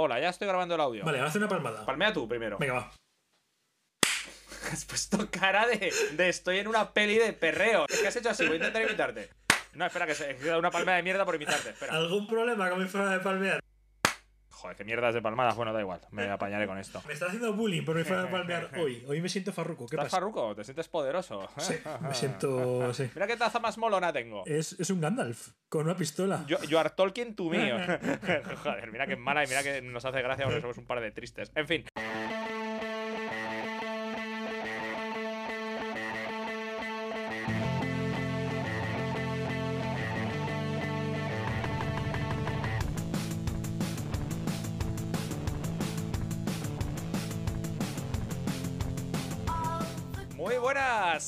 Hola, ya estoy grabando el audio. Vale, ahora hace una palmada. Palmea tú primero. Venga, va. Has puesto cara de, de estoy en una peli de perreo. Es que has hecho así, voy a intentar imitarte. No, espera, que se he dado una palmada de mierda por imitarte. Espera. ¿Algún problema con mi forma de palmear? Joder, qué mierdas de palmadas. Bueno, da igual, me apañaré con esto. Me está haciendo bullying por mi forma de palmear hoy. Hoy me siento farruco. ¿Qué ¿Estás pasa? farruco? ¿Te sientes poderoso? Sí, me siento. Sí. Mira qué taza más molona tengo. Es, es un Gandalf con una pistola. Yo, you are Tolkien to me. Joder, mira qué mala y mira que nos hace gracia porque somos un par de tristes. En fin.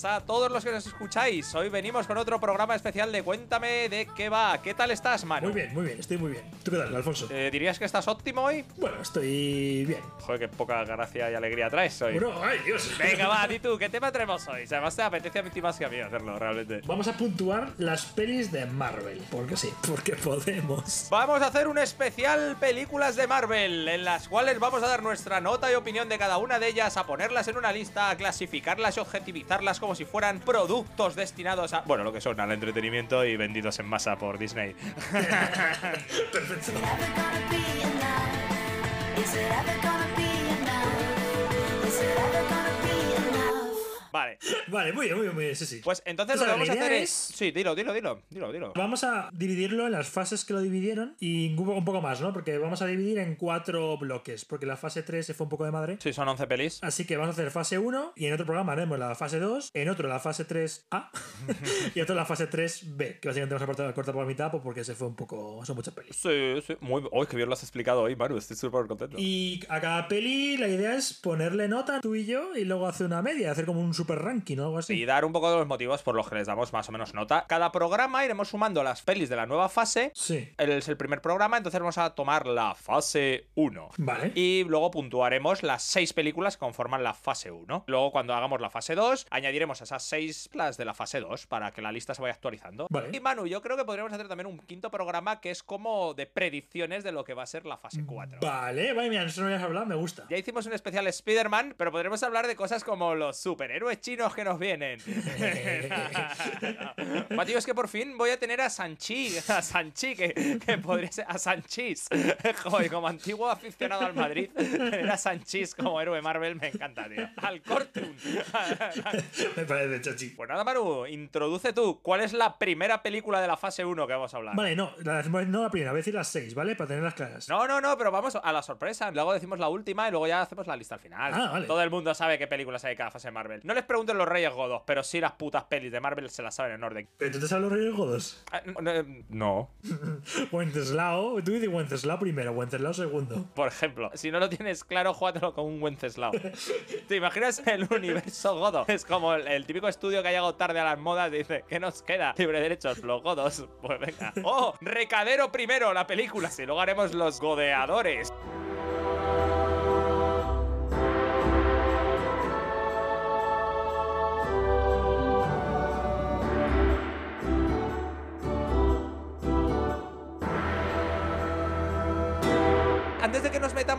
A todos los que nos escucháis. Hoy venimos con otro programa especial de Cuéntame de qué va. ¿Qué tal estás, Manu? Muy bien, muy bien, estoy muy bien. ¿Tú qué tal, Alfonso? Eh, ¿Dirías que estás óptimo hoy? Bueno, estoy bien. Joder, qué poca gracia y alegría traes hoy. Bueno, ay, Dios. Venga, va, di tú, ¿qué tema traemos hoy? Además te apetece a mí más que a mí hacerlo, realmente. Vamos a puntuar las pelis de Marvel. Porque sí, porque podemos. Vamos a hacer un especial películas de Marvel, en las cuales vamos a dar nuestra nota y opinión de cada una de ellas, a ponerlas en una lista, a clasificarlas y objetivizarlas como si fueran productos destinados a. Bueno, lo que son al entretenimiento y vendidos en masa por Disney. Perfecto. Vale, Vale, muy bien, muy bien, muy bien, sí, sí. pues entonces O sea, lo que vamos a hacer idea es. Sí, dilo, dilo, dilo, dilo, dilo. Vamos a dividirlo en las fases que lo dividieron y un poco, más, ¿no? Porque vamos a dividir en cuatro bloques, porque la fase 3 se fue un poco de madre. Sí, son 11 pelis. Así que vamos a hacer fase 1 y en otro programa haremos la fase 2, en otro la fase 3A y otro la fase 3B, que básicamente vamos a cortar, por la mitad pues porque se fue un poco... son muchas pelis. Sí, sí. Muy. Uy, qué bien lo has explicado hoy, Manu. Estoy súper contento. Y a cada peli la idea es ponerle nota tú y yo y luego hacer una media, hacer como un super ranking o algo así. Y dar un poco de los motivos por los que les damos más o menos nota. Cada programa iremos sumando las pelis de la nueva fase. Sí. Él es el primer programa, entonces vamos a tomar la fase 1. Vale. Y luego puntuaremos las seis películas que conforman la fase 1. Luego, cuando hagamos la fase 2, añadiremos esas seis las de la fase 2 para que la lista se vaya actualizando. Vale. Y Manu, yo creo que podríamos hacer también un quinto programa que es como de predicciones de lo que va a ser la fase 4. Vale, vale, mira, eso no habías hablado, me gusta. Ya hicimos un especial Spider-Man, pero podremos hablar de cosas como los superhéroes chinos que nos vienen. Es que por fin voy a tener a Sanchi, a Sanchi, que, que podría ser a Sanchis. Joder, como antiguo aficionado al Madrid, tener a Sanchis como héroe Marvel me encanta, tío. Al Cortun. me parece chachi. Pues nada, Manu, introduce tú. ¿Cuál es la primera película de la fase 1 que vamos a hablar? Vale, no, la, no la primera, voy a decir las seis, ¿vale? Para tenerlas claras. No, no, no, pero vamos a la sorpresa. Luego decimos la última y luego ya hacemos la lista al final. Ah, vale. Todo el mundo sabe qué películas hay cada fase de Marvel. No les pregunten los Reyes Godos, pero sí las putas pelis de Marvel se las saben en orden. Pero tú te sabes los reyes godos. Ah, no, No. Wenceslao, tú dices Wenceslao primero, Wenceslao segundo. Por ejemplo, si no lo tienes claro, júgatelo con un Wenceslao. ¿Te imaginas el universo godo? Es como el, el típico estudio que ha llegado tarde a las modas y dice, ¿qué nos queda? Libre derechos, los godos. Pues venga. ¡Oh! Recadero primero, la película. Y luego haremos los godeadores.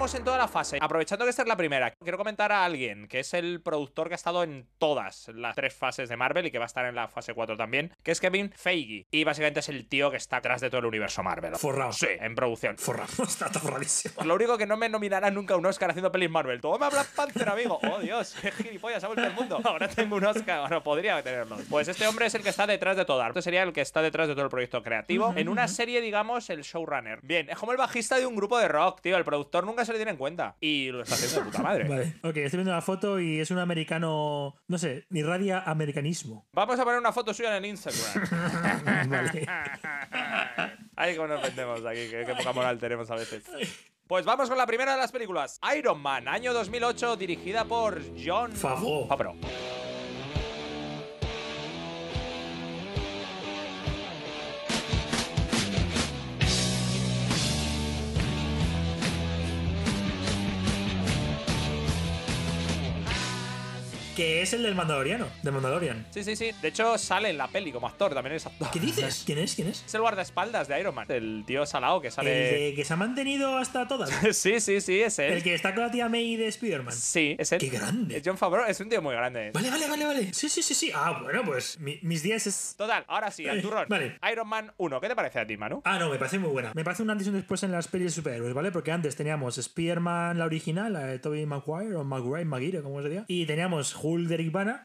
En toda la fase, aprovechando que esta es la primera, quiero comentar a alguien que es el productor que ha estado en todas las tres fases de Marvel y que va a estar en la fase 4 también, que es Kevin Feige. Y básicamente es el tío que está atrás de todo el universo Marvel. Forrado. Sí, en producción. Forrado, está forradísimo. Lo único que no me nominará nunca un Oscar haciendo pelis Marvel. Toma Black Panther, amigo. Oh, Dios, qué gilipollas ha vuelto el mundo. Ahora tengo un Oscar. Bueno, podría tenerlo. Pues este hombre es el que está detrás de todo. Este sería el que está detrás de todo el proyecto creativo. En una serie, digamos, el showrunner. Bien, es como el bajista de un grupo de rock, tío. El productor nunca se le tiene en cuenta. Y lo está haciendo de puta madre. Vale, ok, estoy viendo la foto y es un americano, no sé, irradia americanismo. Vamos a poner una foto suya en el Instagram. Vale. Ay, cómo nos vendemos aquí, que, que poca moral tenemos a veces. Pues vamos con la primera de las películas. Iron Man, año 2008, dirigida por John Favreau. Favreau. Que es el del Mandaloriano, de Mandalorian. Sí, sí, sí. De hecho, sale en la peli como actor, también es actor. ¿Qué dices? ¿Quién es? ¿Quién es? Es el guardaespaldas de Iron Man, el tío salao que El sale. de que se ha mantenido hasta todas. sí, sí, sí, es él. El que está con la tía May de Spider-Man. Sí, es él. ¡Qué grande! Es John Favreau, es un tío muy grande. Vale, vale, vale, vale. Sí, sí, sí, sí. Ah, bueno, pues mi- mis días es. Total, ahora sí, al Eh, turrón. vale. Iron Man 1, ¿qué te parece a ti, Manu? Ah, no, me parece muy buena. Me parece un antes y un después en las pelis de superhéroes, ¿vale? Porque antes teníamos Spider-Man, la original, la de Tobey Maguire o Maguire, Maguire, como sería. Y teníamos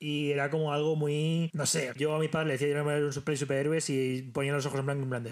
Y era como algo muy. No sé. Yo a mi padre le decía yo no ver un de superhéroes y ponía los ojos en blanco en plan.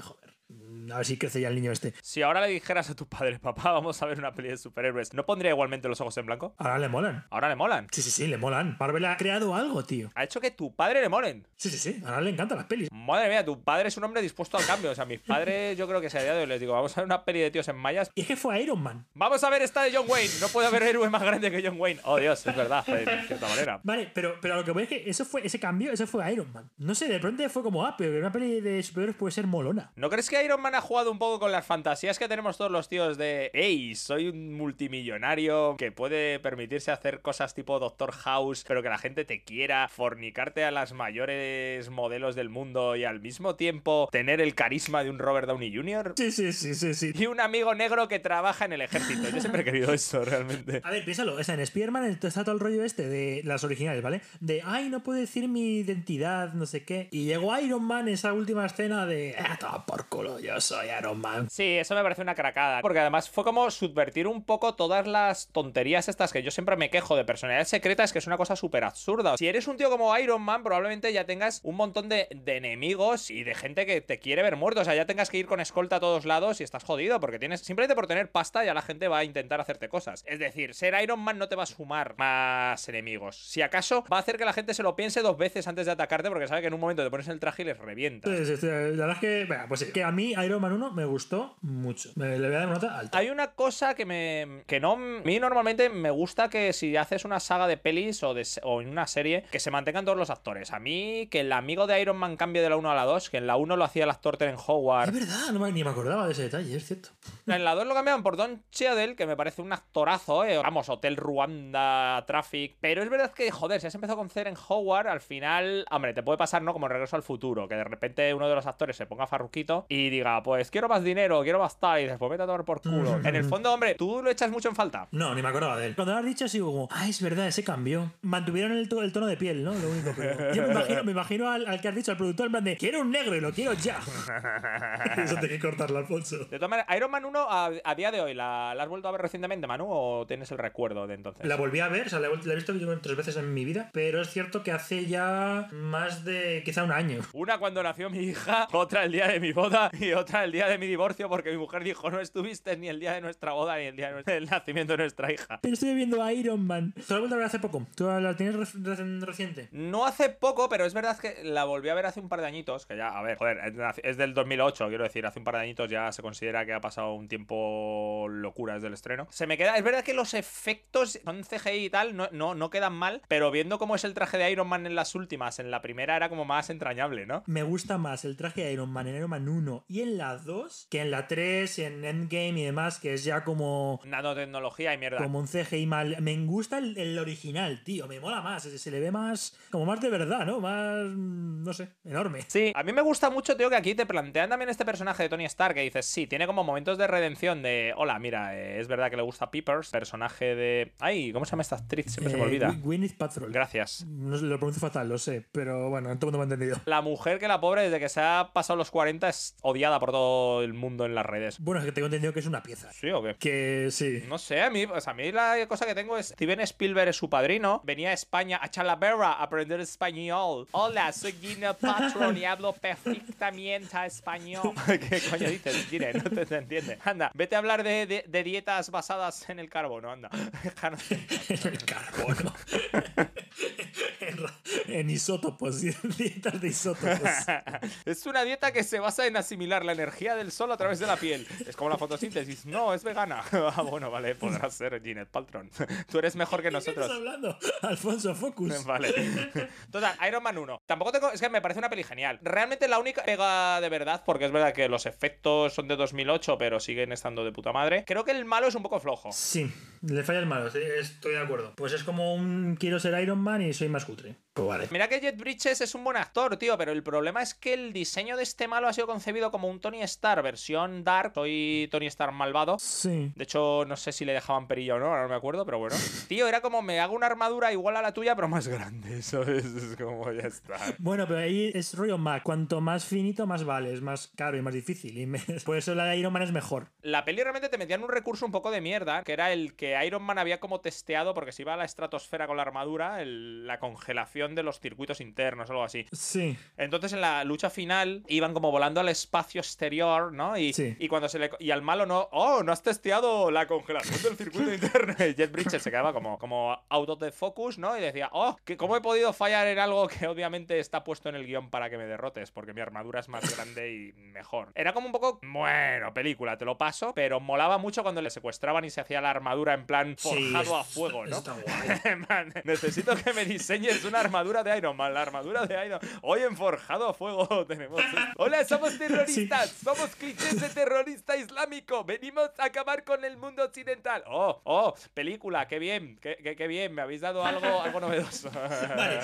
A ver si crece ya el niño este. Si ahora le dijeras a tu padre, papá, vamos a ver una peli de superhéroes, ¿no pondría igualmente los ojos en blanco? Ahora le molan. Ahora le molan. Sí, sí, sí, le molan. Marvel ha creado algo, tío. Ha hecho que tu padre le molen. Sí, sí, sí. Ahora le encantan las pelis. Madre mía, tu padre es un hombre dispuesto al cambio. O sea, mis padres, yo creo que se día de hoy les digo, vamos a ver una peli de tíos en mallas. Y es que fue Iron Man. Vamos a ver esta de John Wayne. No puede haber héroe más grande que John Wayne. Oh, Dios, es verdad, de cierta manera. Vale, pero, pero a lo que voy es que eso fue, ese cambio, ese fue Iron Man. No sé, de pronto fue como, ah, pero una peli de superhéroes puede ser molona. ¿No crees que Iron Man ha jugado un poco con las fantasías que tenemos todos los tíos de, hey, soy un multimillonario que puede permitirse hacer cosas tipo Doctor House, pero que la gente te quiera, fornicarte a las mayores modelos del mundo y al mismo tiempo tener el carisma de un Robert Downey Jr.? Sí, sí, sí, sí, sí. Y un amigo negro que trabaja en el ejército. Yo siempre he querido eso, realmente. A ver, piénsalo, o sea, en Spider-Man está todo el rollo este de las originales, ¿vale? De, ay, no puedo decir mi identidad, no sé qué. Y llegó Iron Man esa última escena de, ah, toma por culo, yo soy Iron Man. Sí, eso me parece una cracada. Porque además fue como subvertir un poco todas las tonterías estas que yo siempre me quejo de personalidades secretas, que es una cosa súper absurda. Si eres un tío como Iron Man, probablemente ya tengas un montón de, de enemigos y de gente que te quiere ver muerto. O sea, ya tengas que ir con escolta a todos lados y estás jodido. Porque tienes. Simplemente por tener pasta, ya la gente va a intentar hacerte cosas. Es decir, ser Iron Man no te va a sumar más enemigos. Si acaso, va a hacer que la gente se lo piense dos veces antes de atacarte, porque sabe que en un momento te pones el traje y les revienta. Sí, sí, sí, la verdad es que, venga, pues sí, que a mí Iron Man 1 me gustó mucho. Me, le voy a dar una nota alta. Hay una cosa que me. que no. A mí normalmente me gusta que si haces una saga de pelis o, de, o en una serie, que se mantengan todos los actores. A mí, que el amigo de Iron Man cambie de la 1 a la 2, que en la 1 lo hacía el actor Teren Es Howard. verdad, no me- ni me acordaba de ese detalle, es cierto. En la 2 lo cambiaban por Don Cheadle, que me parece un actorazo, ¿eh? Vamos, Hotel Ruanda, Traffic. Pero es verdad que, joder, si has empezado con Teren Howard, al final. Hombre, te puede pasar, ¿no? Como Regreso al Futuro, que de repente uno de los actores se ponga farruquito y diga, pues quiero más dinero, quiero más tal, y después vete a tomar por culo. en el fondo, hombre, tú lo echas mucho en falta. No, ni me acordaba de él. Cuando lo has dicho así como, ah, es verdad, ese cambió. Mantuvieron el, to- el tono de piel, ¿no? Lo único que... Yo me imagino, me imagino al, al que has dicho, al productor, en plan de, quiero un negro y lo quiero ya. Eso tiene que cortarlo, Alfonso. De todas maneras, Iron Man 1 a, a día de hoy, ¿la, la has vuelto a ver recientemente, Manu? ¿O tienes el recuerdo de entonces? La volví a ver, o sea, la he, vuelto- la he visto yo tres veces en mi vida, pero es cierto que hace ya más de quizá un año. Una cuando nació mi hija, otra el día de mi boda y otra el día de mi divorcio porque mi mujer dijo no estuviste ni el día de nuestra boda ni el día del nacimiento de nuestra hija. Pero estoy viendo a Iron Man. ¿Tú la has vuelto a ver hace poco? ¿Tú la tienes re- re- reciente? No hace poco, pero es verdad que la volví a ver hace un par de añitos, que ya, a ver, joder, es- es del 2008, quiero decir, hace un par de añitos ya se considera que ha pasado un tiempo locura desde el estreno. Se me queda, es verdad que los efectos son CGI y tal, no, no, no quedan mal, pero viendo cómo es el traje de Iron Man en las últimas, en la primera era como más entrañable, ¿no? Me gusta más el traje de Iron Man en Iron Man 1 y en la 2 que en la 3 y en Endgame y demás, que es ya como, Nanotecnología y mierda. como un CGI mal. Me gusta el, el original, tío. Me mola más. Se, se le ve más, como más de verdad, ¿no? Más, no sé, enorme. Sí, a mí me gusta mucho, tío, que aquí te plantean también este personaje de Tony Stark que dices, sí, tiene como momentos de redención de, hola, mira, eh, es verdad que le gusta Peepers, personaje de... Ay, ¿cómo se llama esta actriz? Siempre se me Eh, olvida. Gwy- Gwyneth Paltrow. Gracias. No lo pronuncio fatal, lo sé, pero bueno, todo el mundo me ha entendido. La mujer que la pobre desde que se ha pasado los 40 es odiada por todo el mundo en las redes. Bueno, es que tengo entendido que es una pieza. ¿Sí o qué? Que sí. No sé, a mí, pues a mí la cosa que tengo es Steven Spielberg es su padrino, venía a España a Chalavera a aprender español. Hola, soy Gina Patron y hablo perfectamente español. ¿Qué coño dices, Gina? No te, te entiende. Anda, vete a hablar de, de- de dietas basadas en el carbono, anda. En el carbono. en, en isótopos, dietas de isótopos. es una dieta que se basa en asimilar la energía del sol a través de la piel. Es como la fotosíntesis. No, es vegana. ah, bueno, vale, podrá ser Ginette Paltron. Tú eres mejor que ¿De qué estás nosotros. hablando? Alfonso Focus. Vale. Total, Iron Man 1. Tampoco tengo. Es que me parece una peli genial. Realmente la única pega de verdad, porque es verdad que los efectos son de 2008, pero siguen estando de puta madre. Creo que el malo es un poco flojo. Sí, Le falla el malo, estoy de acuerdo. Pues es como un quiero ser Iron Man y soy más cutre. Pues vale. Mira que Jet Bridges es un buen actor, tío, pero el problema es que el diseño de este malo ha sido concebido como un Tony Stark versión Dark. Soy Tony Stark malvado. Sí. De hecho, no sé si le dejaban perilla o no, ahora no me acuerdo, pero bueno. Tío, era como me hago una armadura igual a la tuya, pero más grande. Eso es, es como ya está. Bueno, pero ahí es rollo Mac. Cuanto más finito, más vale. Es más caro y más difícil. Y me- por eso la de Iron Man es mejor. La peli realmente te metían un recurso un poco de mierda, que era el que Iron Man había como testeado, porque se iba a la estratosfera con la armadura, el- la congelación de los circuitos internos, algo así. Sí. Entonces en la lucha final iban como volando al espacio exterior, ¿no? Y, Sí. y cuando se le y al malo no, oh, no has testeado la congelación del circuito interno. Y Jet Bridges se quedaba como, como out of the focus, ¿no? Y decía, oh, ¿cómo he podido fallar en algo que obviamente está puesto en el guion para que me derrotes? Porque mi armadura es más grande y mejor. Era como un poco, bueno, película, te lo paso, pero molaba mucho cuando le secuestraban y se hacía la armadura en plan Sí, forjado a fuego, ¿no? está guay. Necesito que me diseñes una armadura de Iron Man. La armadura de Iron Hoy en Forjado a Fuego tenemos. Hola, somos terroristas. Somos clichés de terrorista islámico. Venimos a acabar con el mundo occidental. Oh, oh, película, qué bien. Qué, qué- qué bien. Me habéis dado algo, algo novedoso. Vale.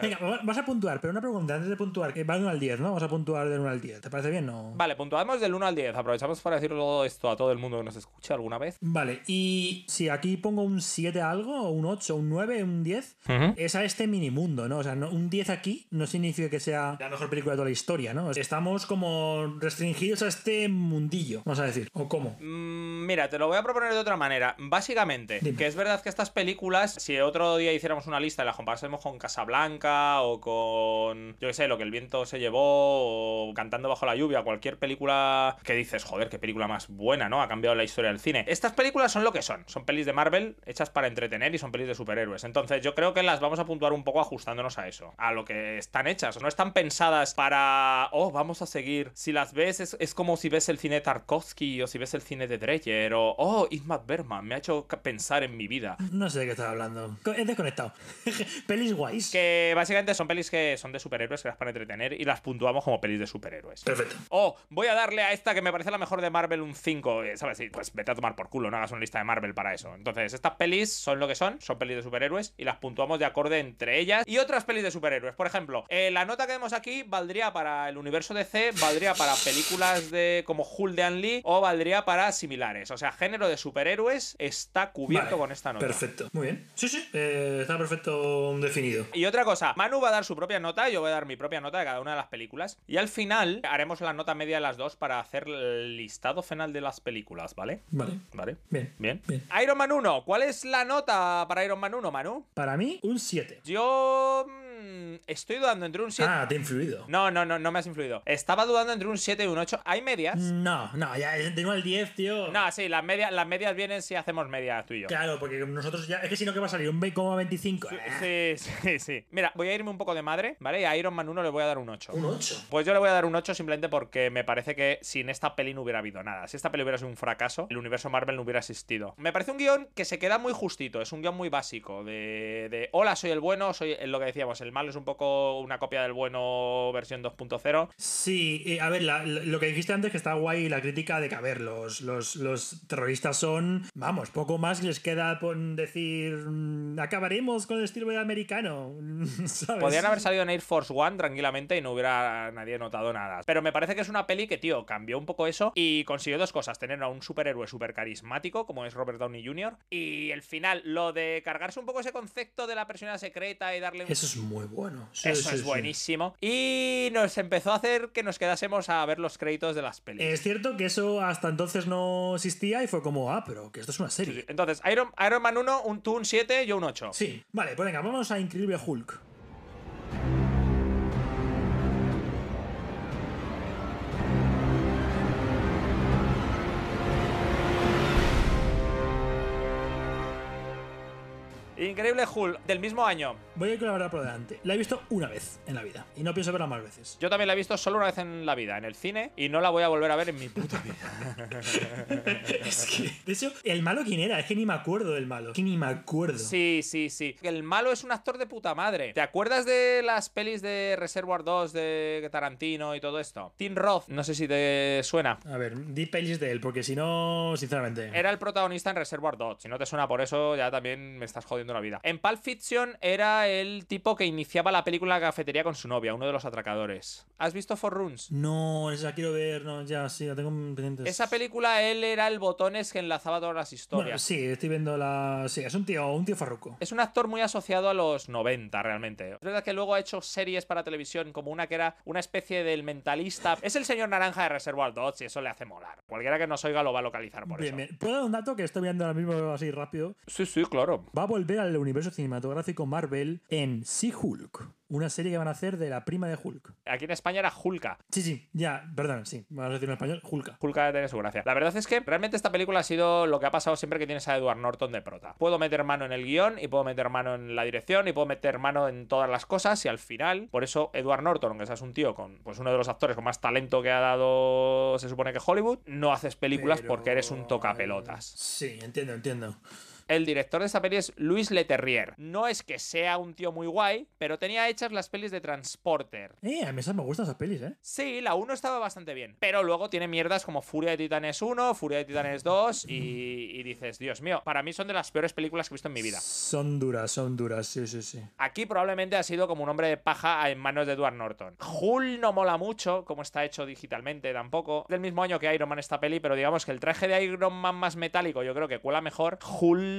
Venga, va- vas a puntuar, pero una pregunta antes de puntuar. que Va de 1 al 10, ¿no? Vamos a puntuar del 1 al 10. ¿Te parece bien? No. Vale, puntuamos del 1 al 10. Aprovechamos para decir todo esto a todo el mundo que nos escucha alguna vez. Vale, y si aquí pongo un 7 a algo, un 8, un 9, un 10, es a este mini mundo, ¿no? O sea, no- un 10 aquí no significa que sea la mejor película de toda la historia, ¿no? Estamos como restringidos a este mundillo, vamos a decir. ¿O cómo? Mm, Mira, te lo voy a proponer de otra manera. Básicamente, Dime. que es verdad que estas películas, si otro día hiciéramos una lista y la comparásemos con Casablanca o con, yo qué sé, Lo que el viento se llevó o Cantando bajo la lluvia, cualquier película que dices, joder, qué película más buena, ¿no? Ha cambiado la historia del cine. Estas películas son lo que son. Son pelis de Marvel hechas para entretener y son pelis de superhéroes. Entonces, yo creo que las vamos a puntuar un poco ajustándonos a eso, a lo que están hechas. No están pensadas para, oh, vamos a seguir. Si las ves, es, es como si ves el cine de Tarkovsky o si ves el cine de Dreyer o, oh, Ingmar Bergman, me ha hecho pensar en mi vida. No sé de qué estás hablando. He desconectado. Pelis guays. Que básicamente son pelis que son de superhéroes, que las para entretener y las puntuamos como pelis de superhéroes. Perfecto. Oh, voy a darle a esta que me parece la mejor de Marvel un 5. eh, ¿Sabes? Sí, pues vete a tomar por culo, no hagas una lista de Marvel para eso. Entonces, estas pelis son lo que son, son pelis de superhéroes y las puntuamos de acorde entre ellas y otras pelis de superhéroes. Por ejemplo, eh, la nota que vemos aquí valdría para el universo DC, valdría para películas de como Hulk de An Lee o valdría para similares. O sea, género de superhéroes está cubierto Vale, con esta nota. Perfecto. Muy bien. Sí, sí. eh, está perfecto definido. Y otra cosa, Manu va a dar su propia nota, yo voy a dar mi propia nota de cada una de las películas. Y al final haremos la nota media de las dos para hacer el listado final de las películas, ¿vale? Vale. ¿Vale? Bien. Bien. Bien. Iron Man 1, ¿cuál es la nota para Iron Man 1, Manu? Para mí, un 7. Yo um mm, estoy dudando entre un 7. Ah, te he influido. No, no, no, no me has influido. Estaba dudando entre un 7 y un 8. ¿Hay medias? No, no, ya de 1 al 10, tío. No, sí, las medias, las medias vienen si hacemos medias tú y yo. Claro, porque nosotros ya. Es que si no, que va a salir? Un 20,25. Eh, Sí, sí, sí. Mira, voy a irme un poco de madre, ¿vale? Y a Iron Man 1 le voy a dar un 8. Un 8. Pues yo le voy a dar un 8 simplemente porque me parece que sin esta peli no hubiera habido nada. Si esta peli hubiera sido un fracaso, el universo Marvel no hubiera existido. Me parece un guion que se queda muy justito, es un guion muy básico. De, de hola, soy el bueno, soy lo que decíamos, el malo es un poco una copia del bueno versión 2.0. Sí, eh, a ver, la- lo que dijiste antes que está guay la crítica de que, a ver, los, los, los terroristas son, vamos, poco más les queda por decir, mm, acabaremos con el estilo americano, ¿sabes? Podrían haber salido en Air Force One tranquilamente y no hubiera nadie notado nada. Pero me parece que es una peli que, tío, cambió un poco eso y consiguió dos cosas. Tener a un superhéroe súper carismático, como es Robert Downey Jr. Y el final, lo de cargarse un poco ese concepto de la persona secreta y darle Eso es muy bueno. Sí, Eso sí, es sí. buenísimo. Y nos empezó a hacer que nos quedásemos a ver los créditos de las pelis. Es cierto que eso hasta entonces no existía y fue como, ah, pero que esto es una serie. Entonces, Iron, Iron Man 1, un, tú un 7, yo un 8. Sí, vale, pues venga, vamos a Increíble Hulk. Increíble Hulk, del mismo año. Voy a ir con la verdad por delante. La he visto una vez en la vida y no pienso verla más veces. Yo también la he visto solo una vez en la vida, en el cine, y no la voy a volver a ver en mi puta vida. es que, de hecho, el malo quién era, es que ni me acuerdo del malo. Es que ni me acuerdo. Sí, sí, sí. El malo es un actor de puta madre. ¿Te acuerdas de las pelis de Reservoir 2 de Tarantino y todo esto? Tim Roth, no sé si te suena. A ver, di pelis de él, porque si no, sinceramente. Era el protagonista en Reservoir 2. Si no te suena por eso, ya también me estás jodiendo la vida. En Pulp Fiction era el tipo que iniciaba la película en la cafetería con su novia, uno de los atracadores. ¿Has visto For Runes? No, esa quiero ver, no, ya, sí, la tengo pendiente. Esa película, él era el botones que enlazaba todas las historias. Bueno, sí, estoy viendo la. Sí, es un tío, un tío farruco. Es un actor muy asociado a los 90, realmente. Es verdad que luego ha hecho series para televisión, como una que era una especie del mentalista. Es el señor naranja de Reservoir Dogs y eso le hace molar. Cualquiera que nos oiga lo va a localizar por Bien, eso. bien. ¿Puedo dar un dato que estoy viendo ahora mismo así rápido? Sí, sí, claro. Va a volver al universo cinematográfico Marvel en She-Hulk, una serie que van a hacer de la prima de Hulk. Aquí en España era Hulka. Sí, sí, ya, perdón, sí, vamos a decirlo en español, Hulka. Hulka tiene su gracia. La verdad es que realmente esta película ha sido lo que ha pasado siempre que tienes a Edward Norton de prota. Puedo meter mano en el guion y puedo meter mano en la dirección y puedo meter mano en todas las cosas y al final, por eso Edward Norton, aunque seas un tío con pues uno de los actores con más talento que ha dado, se supone que Hollywood, no haces películas Pero- porque eres un tocapelotas. Sí, entiendo, entiendo. El director de esta peli es Luis Leterrier. No es que sea un tío muy guay, pero tenía hechas las pelis de Transporter. Eh, a mí esas me gustan esas pelis, ¿eh? Sí, la 1 estaba bastante bien. Pero luego tiene mierdas como Furia de Titanes 1, Furia de Titanes 2 y, y dices, Dios mío, para mí son de las peores películas que he visto en mi vida. Son duras, son duras, sí, sí, sí. Aquí probablemente ha sido como un hombre de paja en manos de Edward Norton. Hull no mola mucho, como está hecho digitalmente tampoco. Del mismo año que Iron Man esta peli, pero digamos que el traje de Iron Man más metálico yo creo que cuela mejor. Hull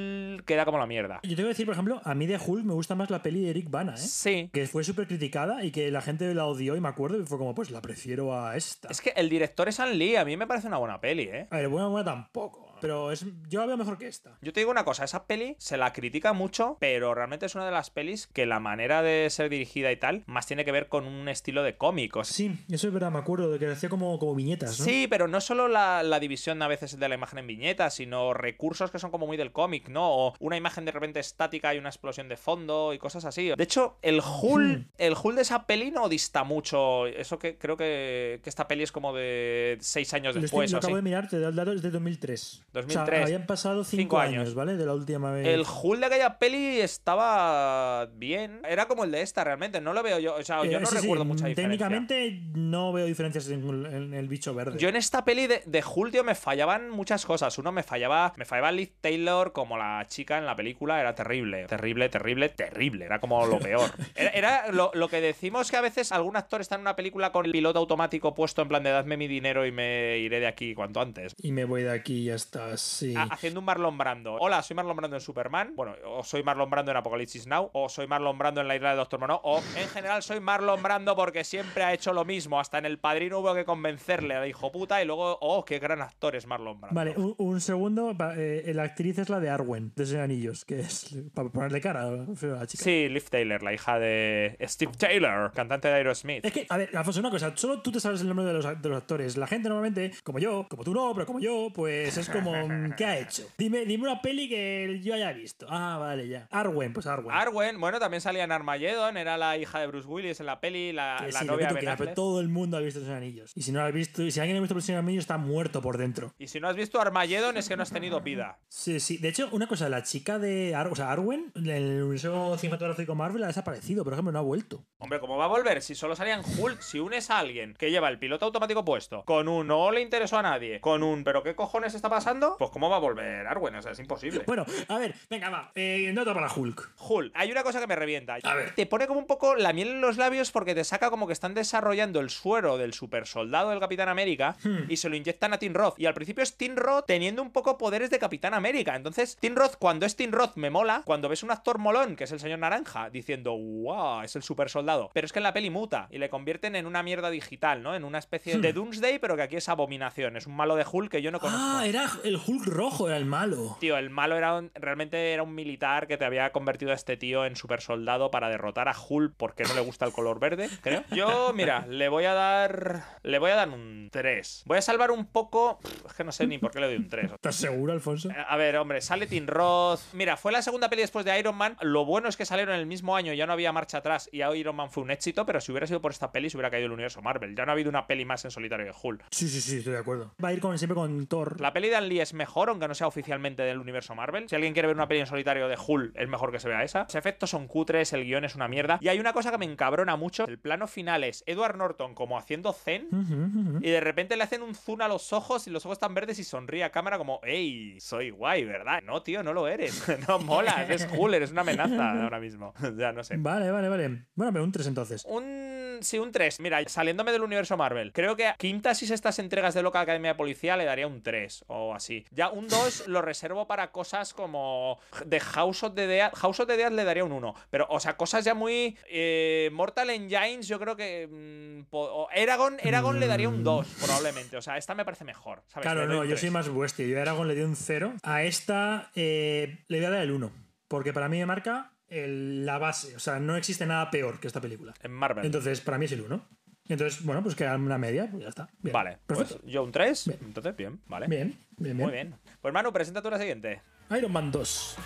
queda como la mierda. Yo te voy a decir, por ejemplo, a mí de Hulk me gusta más la peli de Eric Bana, ¿eh? Sí. Que fue súper criticada y que la gente la odió y me acuerdo y fue como, pues la prefiero a esta. Es que el director es An Lee, a mí me parece una buena peli, ¿eh? A ver, buena, buena tampoco. Pero es, yo la veo mejor que esta. Yo te digo una cosa, esa peli se la critica mucho, pero realmente es una de las pelis que la manera de ser dirigida y tal, más tiene que ver con un estilo de cómic. o sea, Sí, eso es verdad, me acuerdo de que hacía como, como viñetas, ¿no? Sí, pero no solo la, la división a veces de la imagen en viñetas, sino recursos que son como muy del cómic, ¿no? O una imagen de repente estática y una explosión de fondo y cosas así. De hecho, el Hull, el Hull de esa peli no dista mucho. Eso que creo que, que esta peli es como de seis años Lo, estoy- después lo así. acabo de mirar, te da el dato, es de 2003. O 2003. sea, habían pasado cinco, Cinco años, años. ¿vale? De la última vez. El Hull de aquella peli estaba bien. Era como el de esta, realmente. No lo veo yo. O sea, yo Eh, no sí, sí, recuerdo mucha diferencia. Técnicamente no veo diferencias en, en el bicho verde. Yo en esta peli de, de Hulk, tío, me fallaban muchas cosas. Uno, me fallaba, me fallaba Liz Taylor como la chica en la película, era terrible. Terrible, terrible, terrible. Era como lo peor. Era, era lo, lo que decimos que a veces algún actor está en una película con el piloto automático puesto en plan de dadme mi dinero y me iré de aquí cuanto antes. Y me voy de aquí y ya está, sí. Haciendo un Marlon Brando. Hola, soy Marlon Brando en Superman. Bueno, o soy Marlon Brando en Apocalipsis Now. O soy Marlon Brando en la isla de Doctor Mono. O en general soy Marlon Brando porque siempre ha hecho lo mismo. Hasta en el padrino hubo que convencerle al hijo puta. Y luego, oh, qué gran actor es Marlon Brando. Vale, un, un segundo. eh, la actriz es la de Arwen, de Seis Anillos, que es para ponerle cara a la chica. Sí, Liv Taylor, la hija de Steve Taylor, cantante de Aerosmith. Es que, a ver, Alfonso, una cosa, solo tú te sabes el nombre de los, de los actores. La gente normalmente, como yo, como tú no, pero como yo, pues es como, ¿qué ha hecho? Dime, dime una peli que yo haya visto. Ah, vale, ya. Arwen, pues Arwen. Arwen, bueno, también salía en Armageddon, era la hija de Bruce Willis en la peli, la, Que la sí, novia de pero todo el mundo ha visto los anillos. Y si no lo has visto, y si alguien ha visto los anillos, está muerto por dentro. Y si no has visto Armageddon es que no has tenido vida. Sí, sí. De hecho, una cosa, la chica de Ar o sea, Arwen, en el universo cinematográfico Marvel ha desaparecido, por ejemplo, no ha vuelto. Hombre, ¿cómo va a volver? Si solo salían Hulk, si unes a alguien que lleva el piloto automático puesto, con un no le interesó a nadie, con un ¿pero qué cojones está pasando? Pues ¿cómo va a volver Arwen? O sea, es imposible. Bueno, a ver, venga, va. Eh, nota para Hulk. Hulk, hay una cosa que me revienta. A ver. Te pone como un poco la miel en los labios porque te saca como que están desarrollando el suero del super soldado del Capitán América Hmm. y se lo inyectan a Tim Roth. Y al principio es Tim Roth teniendo un poco poderes de Capitán América. Entonces, Tim Roth, cuando es Tim Roth, me mola. Cuando ves un actor molón, que es el señor Naranja, diciendo, wow, es el super soldado. Pero es que en la peli muta y le convierten en una mierda digital, ¿no? En una especie Hmm. de Doomsday, pero que aquí es abominación. Es un malo de Hulk que yo no conozco. Ah, era, el Hulk rojo era el malo. Tío, el malo era un- realmente era un militar que te había convertido a este tío en super soldado para derrotar a Hulk porque no le gusta el color verde, creo. Yo, mira, le voy a dar. Le voy a dar un 3. Voy a salvar un poco. Es que no sé ni por qué le doy un 3. ¿Estás seguro, Alfonso? A ver, hombre, sale Tim Roth. Mira, fue la segunda peli después de Iron Man. Lo bueno es que salieron en el mismo año, ya no había marcha atrás y Iron Man fue un éxito, pero si hubiera sido por esta peli se hubiera caído el universo Marvel. Ya no ha habido una peli más en solitario de Hulk. Sí, sí, sí, estoy de acuerdo. Va a ir con, siempre con Thor. La peli de Ang Es mejor, aunque no sea oficialmente del universo Marvel. Si alguien quiere ver una peli en solitario de Hulk, es mejor que se vea esa. Los efectos son cutres, el guion es una mierda. Y hay una cosa que me encabrona mucho. El plano final es Edward Norton como haciendo zen. Y de repente le hacen un zoom a los ojos y los ojos están verdes y sonríe a cámara como, ¡Ey! Soy guay, ¿verdad? No, tío, no lo eres. No molas, es Hulk, eres una amenaza ahora mismo. ya no sé. Vale, vale, vale. Bueno, pero un 3 entonces. Un. Sí, un 3. Mira, saliéndome del universo Marvel. Creo que a quintas y sextas entregas de Loca Academia de Policía le daría un 3 o así. Ya un 2 lo reservo para cosas como. De House of the Dead. House of the Dead le daría un 1. Pero, o sea, cosas ya muy. eh, Mortal Engines, yo creo que. mm, o Eragon, Eragon le daría un 2, probablemente. O sea, esta me parece mejor. ¿sabes? Claro, no, yo 3. soy más bestia. Yo a Aragorn le di un 0. A esta eh, le voy a dar el 1. Porque para mí me marca el- la base. O sea, no existe nada peor que esta película. En Marvel. Entonces, para mí es el 1. Entonces, bueno, pues queda una media, pues ya está. Bien. vale, pues Perfecto. yo un 3. Bien. Entonces, bien, vale. Bien, bien, bien. Muy bien. Pues Manu, presenta tú la siguiente. Iron Man 2.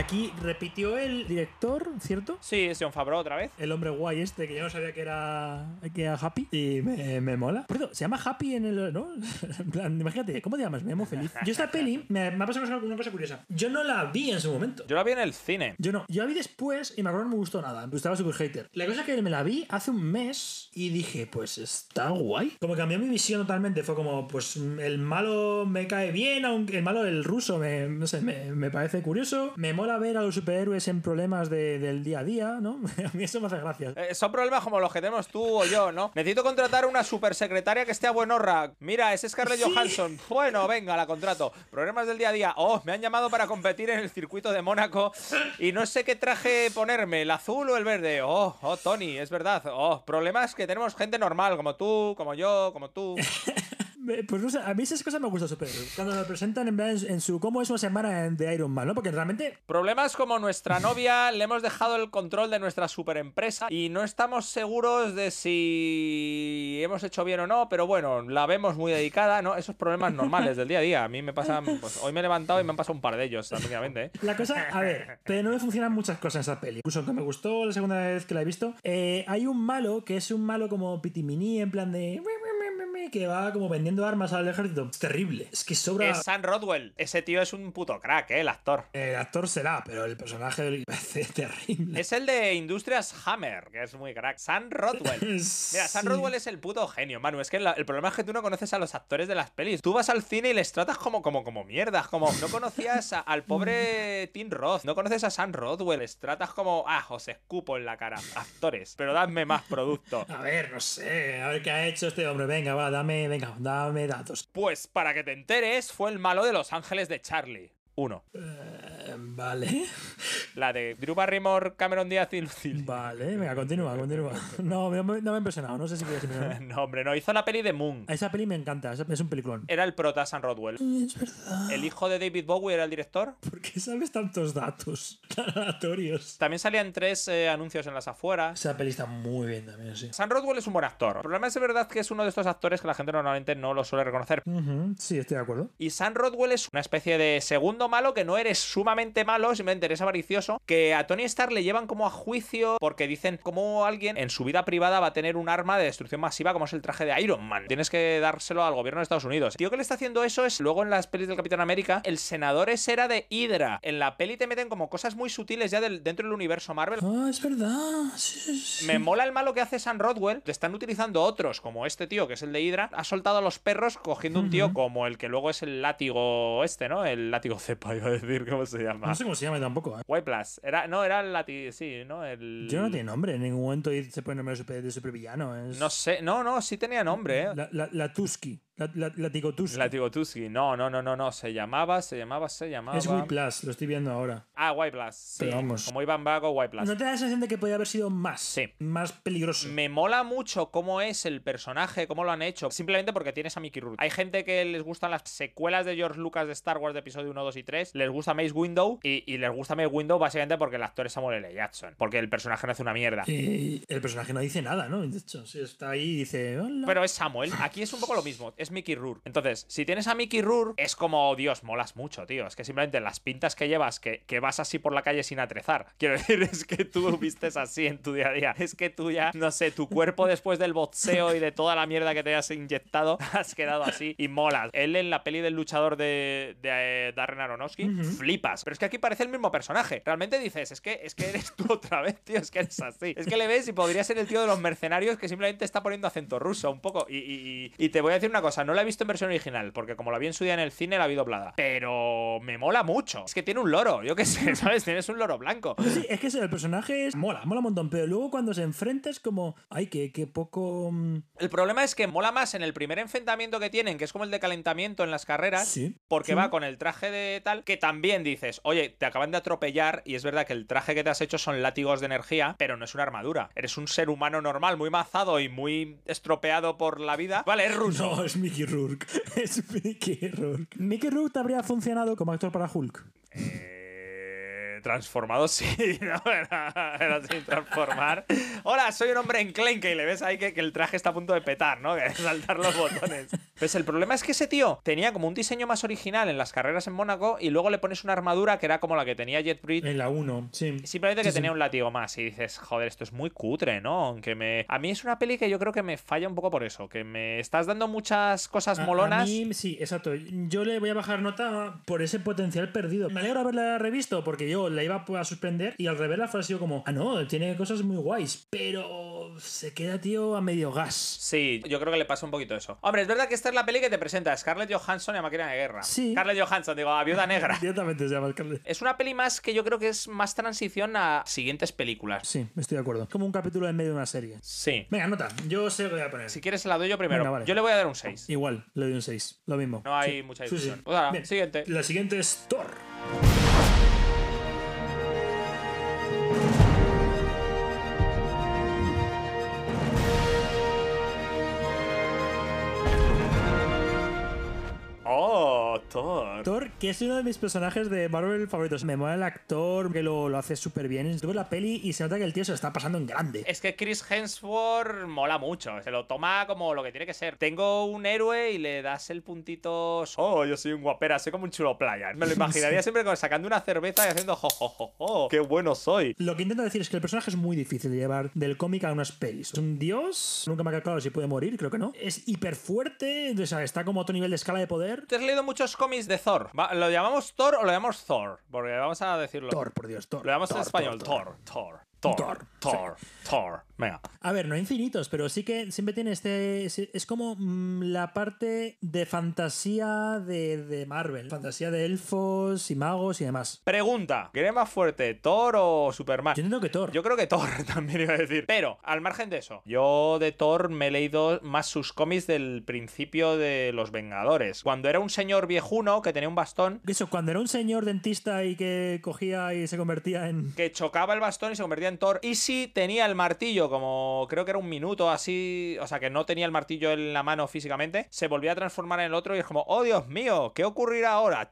Aquí repitió el director, ¿cierto? Sí, es John Favreau otra vez. El hombre guay este que yo no sabía que era, que era Happy y me, me mola. Por cierto, se llama Happy en el. ¿No? En plan, imagínate, ¿cómo te llamas? Me llamo feliz. Yo esta peli me, me ha pasado una cosa- curiosa. Yo no la vi en su momento. Yo la vi en el cine. Yo no, yo la vi después y me acuerdo no me gustó nada. Me gustaba super hater. La cosa es que me la vi hace un mes y dije, pues está guay. Como cambió mi visión totalmente. Fue como, pues el malo me cae bien, aunque el malo, el ruso, me, no sé, me, me parece curioso. Me mola ver a los superhéroes en problemas de- del día a día, ¿no? a mí eso me hace gracia. Eh, son problemas como los que tenemos tú o yo, ¿no? Necesito contratar una supersecretaria que esté a buenorra. Mira, es Scarlett Sí. Johansson. Bueno, venga, la contrato. Problemas del día a día. Oh, me han llamado para competir en el circuito de Mónaco y no sé qué traje ponerme, el azul o el verde. Oh, oh, Tony, es verdad. Oh, problemas que tenemos gente normal, como tú, como yo, como tú. Pues no sé, a mí esas cosas me gustan super. Cuando lo presentan en, en su cómo es una semana de Iron Man, ¿no? Porque realmente Problemas como nuestra novia le hemos dejado el control de nuestra superempresa y no estamos seguros de si hemos hecho bien o no, pero bueno, la vemos muy dedicada, ¿no? Esos problemas normales del día a día. A mí me pasan, pues hoy me he levantado y me han pasado un par de ellos, tranquilamente, ¿eh? La cosa, a ver, pero no me funcionan muchas cosas en esa peli. Incluso aunque me gustó la segunda vez que la he visto, eh, hay un malo que es un malo como pitimini, en plan de. Que va como vendiendo armas al ejército. Es terrible. Es que sobra. Es Sam Rodwell. Ese tío es un puto crack, ¿eh? El actor. El actor será, pero el personaje del- parece terrible. Es el de Industrias Hammer, que es muy crack. Sam Rodwell. Mira, Sam Sí. Rodwell es el puto genio, Manu. Es que el problema es que tú no conoces a los actores de las pelis. Tú vas al cine y les tratas como, como, como mierdas. Como no conocías a- al pobre Tim Roth. No conoces a Sam Rodwell. Les tratas como, ah, os escupo en la cara. Actores. Pero dadme más producto. A ver, no sé, a ver qué ha hecho este hombre. Venga, va, dame, venga, dame datos. Pues para que te enteres, fue el malo de Los Ángeles de Charlie. Uno. Eh, vale, La de Drew Barrymore, Cameron Díaz y Lucille. vale, venga, continúa, continúa. No, me- no me ha impresionado, no sé si a decir No, hombre, no. Hizo la peli de Moon. Esa peli me encanta, es un peliculón. Era el prota Sam Rodwell. Es verdad. El hijo de David Bowie era el director. ¿Por qué sabes tantos datos tan aleatorios? También salían tres eh, anuncios en las afueras. Esa peli está muy bien también, sí. Sam Rodwell es un buen actor. El problema es de verdad que es uno de estos actores que la gente normalmente no lo suele reconocer. Sí, estoy de acuerdo. Y Sam Rodwell es una especie de segundo malo que no eres sumamente malo, simplemente eres avaricioso, que a Tony Stark le llevan como a juicio porque dicen como alguien en su vida privada va a tener un arma de destrucción masiva como es el traje de Iron Man. Tienes que dárselo al gobierno de Estados Unidos. El tío que le está haciendo eso es luego en las pelis del Capitán América, el senador ese era de Hydra. En la peli te meten como cosas muy sutiles ya del- dentro del universo Marvel. Ah, es verdad. Sí, sí, sí. Me mola el malo que hace Sam Rodwell. Te están utilizando otros, como este tío, que es el de Hydra. Ha soltado a los perros cogiendo un tío como el que luego es el látigo este, ¿no? El látigo cepa, iba a decir, ¿cómo se llama? No sé cómo se llama tampoco. ¿eh? White Plus. Era, no, era el látigo, sí, ¿no? El... Yo no tiene nombre, en ningún momento se pone nombre de, super, de supervillano. Es... No sé, no, no, sí tenía nombre, ¿eh? La, la, la Tusky. La, la, Latigotuski. Latigotuski. No, no, no, no, no. Se llamaba, se llamaba, se llamaba. Es Whiplash, lo estoy viendo ahora. Ah, White Blast. Sí. Pero vamos. Como Iván Vago, White Blast. ¿No te da la sensación de que podía haber sido más? Sí. Más peligroso. Me mola mucho cómo es el personaje, cómo lo han hecho, simplemente porque tienes a Mickey Rourke. Hay gente que les gustan las secuelas de George Lucas de Star Wars de episodio 1, 2 y 3, les gusta Mace Window y, y les gusta Mace Window básicamente porque el actor es Samuel L. Jackson, porque el personaje no hace una mierda. Y el personaje no dice nada, ¿no? De hecho, si está ahí y dice, hola. Pero es Samuel. Aquí es un poco lo mismo. Es Mickey Rourke. Entonces, si tienes a Mickey Rourke, es como, Dios, molas mucho, tío. Es que simplemente las pintas que llevas, que, que vas así por la calle sin atrezar. Quiero decir, es que tú vistes así en tu día a día. Es que tú ya, no sé, tu cuerpo después del boxeo y de toda la mierda que te has inyectado, has quedado así y molas. Él en la peli del luchador de, de, eh, Darren Aronofsky, flipas. Pero es que aquí parece el mismo personaje. Realmente dices, es que, es que eres tú otra vez, tío. Es que eres así. Es que le ves y podría ser el tío de los mercenarios que simplemente está poniendo acento ruso un poco. Y- y- y te voy a decir una cosa, no la he visto en versión original, porque como la vi en su día en el cine, la vi doblada. Pero me mola mucho. Es que tiene un loro, yo qué sé, ¿sabes? Tienes un loro blanco. Sí, es que el personaje es, mola, mola un montón, pero luego cuando se enfrenta es como, ay, que, que poco... mm, El problema es que mola más en el primer enfrentamiento que tienen, que es como el de calentamiento en las carreras, Sí. porque Sí. va con el traje de tal, que también dices, oye, te acaban de atropellar y es verdad que el traje que te has hecho son látigos de energía, pero no es una armadura. Eres un ser humano normal, muy mazado y muy estropeado por la vida. Vale, es ruso. No, es Mickey Rourke. Es Mickey Rourke. Mickey Rourke habría funcionado como actor para Hulk. Eh, transformado sí, ¿no? Era, era sin transformar. Hola, soy un hombre enclenque y le ves ahí que, que el traje está a punto de petar, ¿no? Que de saltar los botones. Pues el problema es que ese tío tenía como un diseño más original en las carreras en Mónaco y luego le pones una armadura que era como la que tenía Jet Bridge. En la 1, sí. Simplemente que sí. tenía un látigo más y dices, joder, esto es muy cutre, ¿no? Aunque me... A mí es una peli que yo creo que me falla un poco por eso, que me estás dando muchas cosas A- molonas. A mí, sí, exacto. Yo le voy a bajar nota por ese potencial perdido. Me alegro haberla revisto porque yo la iba a suspender y al reverla fue así como, ah, no, tiene cosas muy guays, pero se queda, tío, a medio gas. Sí, yo creo que le pasa un poquito eso. Hombre, es verdad que esta es la peli que te presenta Scarlett Johansson y a Máquina de Guerra. Sí. Scarlett Johansson, digo, a Viuda Negra. Directamente se llama Scarlett. Es una peli más que yo creo que es más transición a siguientes películas. Sí, estoy de acuerdo. Como un capítulo en medio de una serie. Sí. Venga, nota. Yo sé lo que voy a poner. Si quieres se la doy yo primero. Venga, vale. Yo le voy a dar un 6. Igual, le doy un 6. Lo mismo. No hay Sí. mucha Sí, sí. discusión. Pues Bien. siguiente. La siguiente es Thor. Oh, Thor. Thor, que es uno de mis personajes de Marvel favoritos. Me mola el actor, que lo, lo hace súper bien. Estuve en la peli y se nota que el tío se lo está pasando en grande. Es que Chris Hemsworth mola mucho, se lo toma como lo que tiene que ser. Tengo un héroe y le das el puntito. Oh, yo soy un guapera, soy como un chulo playa. Me lo imaginaría siempre sacando una cerveza y haciendo jo, jo, jo, jo, qué bueno soy. Lo que intento decir es que el personaje es muy difícil de llevar del cómic a unas pelis. Es un dios, nunca me ha quedado claro si puede morir, creo que no. Es hiper fuerte, o sea, está como a otro nivel de escala de poder. ¿Te has leído muchos cómics de Thor? Va, ¿Lo llamamos Thor o lo llamamos Thor? Porque vamos a decirlo. Thor, por Dios, Thor. Lo llamamos en Thor, español. Thor, Thor, Thor, Thor, Thor, Thor, Thor. Venga. A ver, no infinitos, pero sí que siempre tiene este. Es, como mm, la parte de fantasía de, de Marvel. Fantasía de elfos y magos y demás. Pregunta: ¿quién es más fuerte, Thor o Superman? Yo entiendo que Thor. Yo creo que Thor también iba a decir. Pero, al margen de eso, yo de Thor me he leído más sus cómics del principio de Los Vengadores. Cuando era un señor viejuno que tenía un bastón, Eso, cuando era un señor dentista y que cogía y se convertía en. que chocaba el bastón y se convertía en Thor. Y si tenía el martillo, como creo que era un minuto así, o sea que no tenía el martillo en la mano físicamente, se volvía a transformar en el otro y es como, oh Dios mío, ¿qué ocurrirá ahora?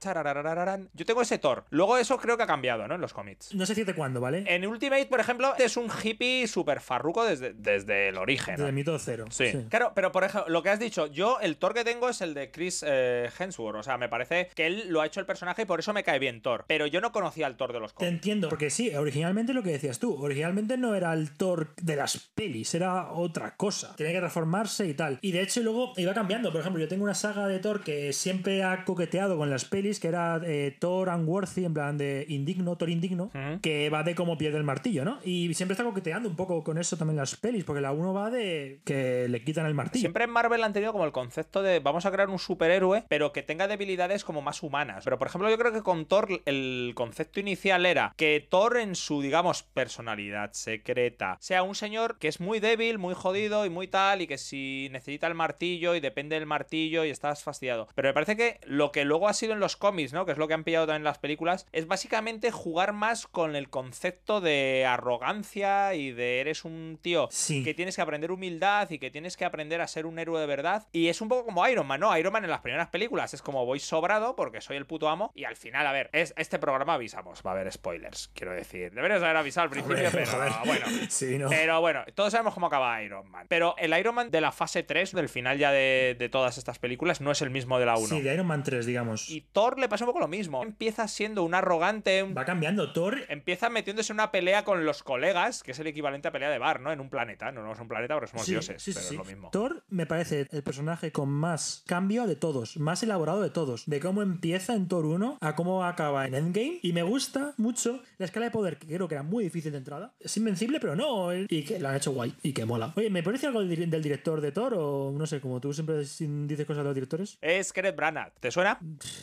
Yo tengo ese Thor. Luego eso creo que ha cambiado, ¿no? En los cómics. No sé decirte cuándo, ¿vale? En Ultimate, por ejemplo, es un hippie súper farruco desde, desde el origen. ¿no? Desde el mito cero. Sí. Claro, pero por ejemplo, lo que has dicho, yo el Thor que tengo es el de Chris eh, Hemsworth. O sea, me parece que él lo ha hecho el personaje y por eso me cae bien Thor. Pero yo no conocía al Thor de los Te cómics. entiendo, porque sí, originalmente lo que decías tú, originalmente no era el Thor de las pelis, era otra cosa. Tenía que transformarse y tal. Y de hecho luego iba cambiando. Por ejemplo, yo tengo una saga de Thor que siempre ha coqueteado con las pelis, que era eh, Thor Unworthy, en plan de indigno, Thor indigno, que va de cómo pierde el martillo, ¿no? Y siempre está coqueteando un poco con eso también las pelis, porque la uno va de que le quitan el martillo. Siempre en Marvel han tenido como el concepto de vamos a crear un superhéroe, pero que tenga debilidades como más humanas. Pero por ejemplo, yo creo que con Thor el concepto inicial era que Thor en su, digamos, personalidad secreta. Sea un señor que es muy débil, muy jodido y muy tal, y que si necesita el martillo y depende del martillo y estás fastidiado. Pero me parece que lo que luego ha sido en los cómics, ¿no? Que es lo que han pillado también en las películas, es básicamente jugar más con el concepto de arrogancia y de eres un tío Sí. que tienes que aprender humildad y que tienes que aprender a ser un héroe de verdad. Y es un poco como Iron Man, ¿no? Iron Man en las primeras películas es como voy sobrado porque soy el puto amo. Y al final, a ver, es, este programa avisamos, va a haber spoilers, quiero decir. Deberías haber avisado al principio, pero bueno. Sí, ¿no? Pero bueno, todos sabemos cómo acaba Iron Man. Pero el Iron Man de la fase 3, del final ya de, de todas estas películas, no es el mismo de la 1. Sí, de Iron Man 3, digamos. Y Thor le pasa un poco lo mismo. Empieza siendo un arrogante, un Va cambiando. Thor empieza metiéndose en una pelea con los colegas, que es el equivalente a pelea de bar, ¿no? En un planeta. No, no es un planeta porque somos Sí, dioses, sí, pero sí. es lo mismo. Thor me parece el personaje con más cambio de todos, más elaborado de todos. De cómo empieza en Thor 1 a cómo acaba en Endgame. Y me gusta mucho la escala de poder, que creo que era muy difícil de entrada. Es invencible, pero no. Y que lo han hecho guay. Y que mola. Oye, ¿me parece algo del, dir- del director de Thor? O no sé, como tú siempre dices cosas de los directores. Es Kenneth Branagh. ¿Te suena?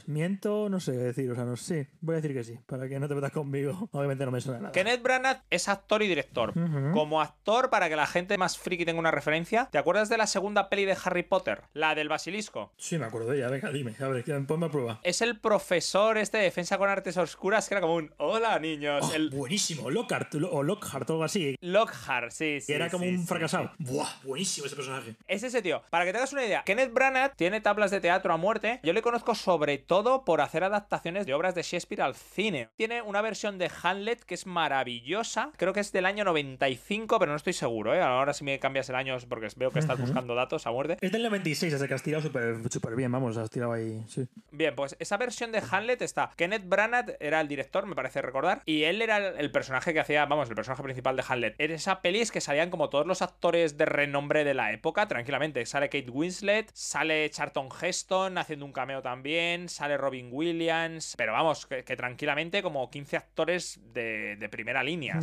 Miento, no sé decir. O sea, no sé. Voy a decir que sí, para que no te metas conmigo. Obviamente no me suena nada. Kenneth Branagh es actor y director. Como actor, para que la gente más friki tenga una referencia, ¿te acuerdas de la segunda peli de Harry Potter? La del basilisco. Sí, me acuerdo de ella. Venga, dime. A ver, ponme a prueba. Es el profesor este de defensa con artes oscuras que era como un hola niños. Oh, el Buenísimo. Lockhart o Lockhart o algo así. Lockhart, sí, sí. Que era como sí, un sí, fracasado. Buah, buenísimo ese personaje. Es ese tío. Para que te hagas una idea, Kenneth Branagh tiene tablas de teatro a muerte. Yo le conozco sobre todo por hacer adaptaciones de obras de Shakespeare al cine. Tiene una versión de Hamlet que es maravillosa. Creo que es del año 95, pero no estoy seguro, ¿eh? Ahora si me cambias el año es porque veo que estás buscando datos a muerte. Es del 96, ese que has tirado súper bien, vamos, has tirado ahí. Sí. Bien, pues esa versión de Hamlet está. Kenneth Branagh era el director, me parece recordar. Y él era el el personaje que hacía, vamos, el personaje principal de Hamlet. En esa peli que salían como todos los actores de renombre de la época, tranquilamente. Sale Kate Winslet, sale Charlton Heston haciendo un cameo también, sale Robin Williams. Pero vamos, que, que tranquilamente como 15 actores de, de primera línea.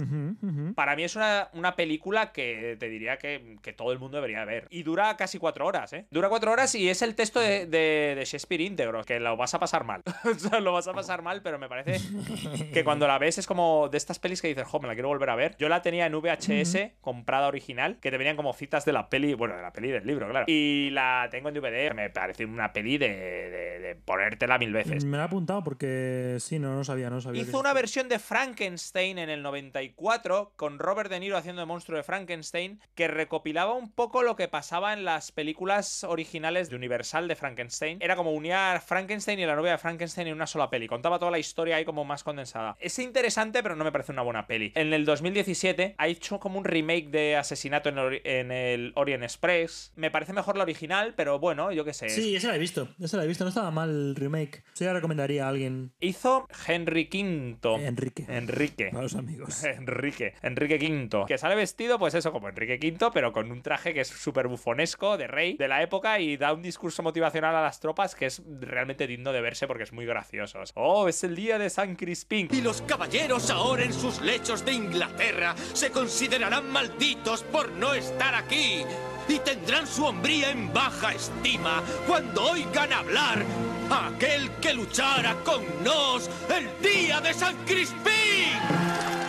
Para mí es una, una película que te diría que, que todo el mundo debería ver. Y dura casi cuatro horas, ¿eh? Dura cuatro horas y es el texto de, de, de Shakespeare íntegro, que lo vas a pasar mal. lo vas a pasar mal, pero me parece que cuando la ves es como de estas pelis que dices, jo, me la quiero volver a ver. Yo la tenía en VHS, comprada original, que te venían como citas de la peli, bueno, de la peli del libro, claro. Y la tengo en DVD, me parece una peli de, de, de ponértela mil veces. Me lo he apuntado porque sí, no, no sabía, no sabía. Hizo una versión de Frankenstein en el 94 con Robert De Niro haciendo de monstruo de Frankenstein que recopilaba un poco lo que pasaba en las películas originales de Universal de Frankenstein. Era como unía a Frankenstein y la novia de Frankenstein en una sola peli. Contaba toda la historia ahí como más condensada. Es interesante, pero no me parece una buena peli. En el 2017 ha hecho como un remake de Asesinato en, el Orient Express. Me parece mejor la original, pero bueno, yo qué sé. Sí, esa la he visto, esa la he visto, no estaba mal el remake. Eso ya recomendaría a alguien. Hizo Henry V. Enrique. Enrique. A los amigos. Enrique, Enrique V, que sale vestido, pues eso, como Enrique V, pero con un traje que es súper bufonesco de rey de la época y da un discurso motivacional a las tropas que es realmente digno de verse porque es muy gracioso. Oh, es el día de San Crispín. Y los caballeros ahora en sus lechos de Inglaterra se considerarán malditos por no estar aquí. Y tendrán su hombría en baja estima cuando oigan hablar a aquel que luchara con nos el día de San Crispín.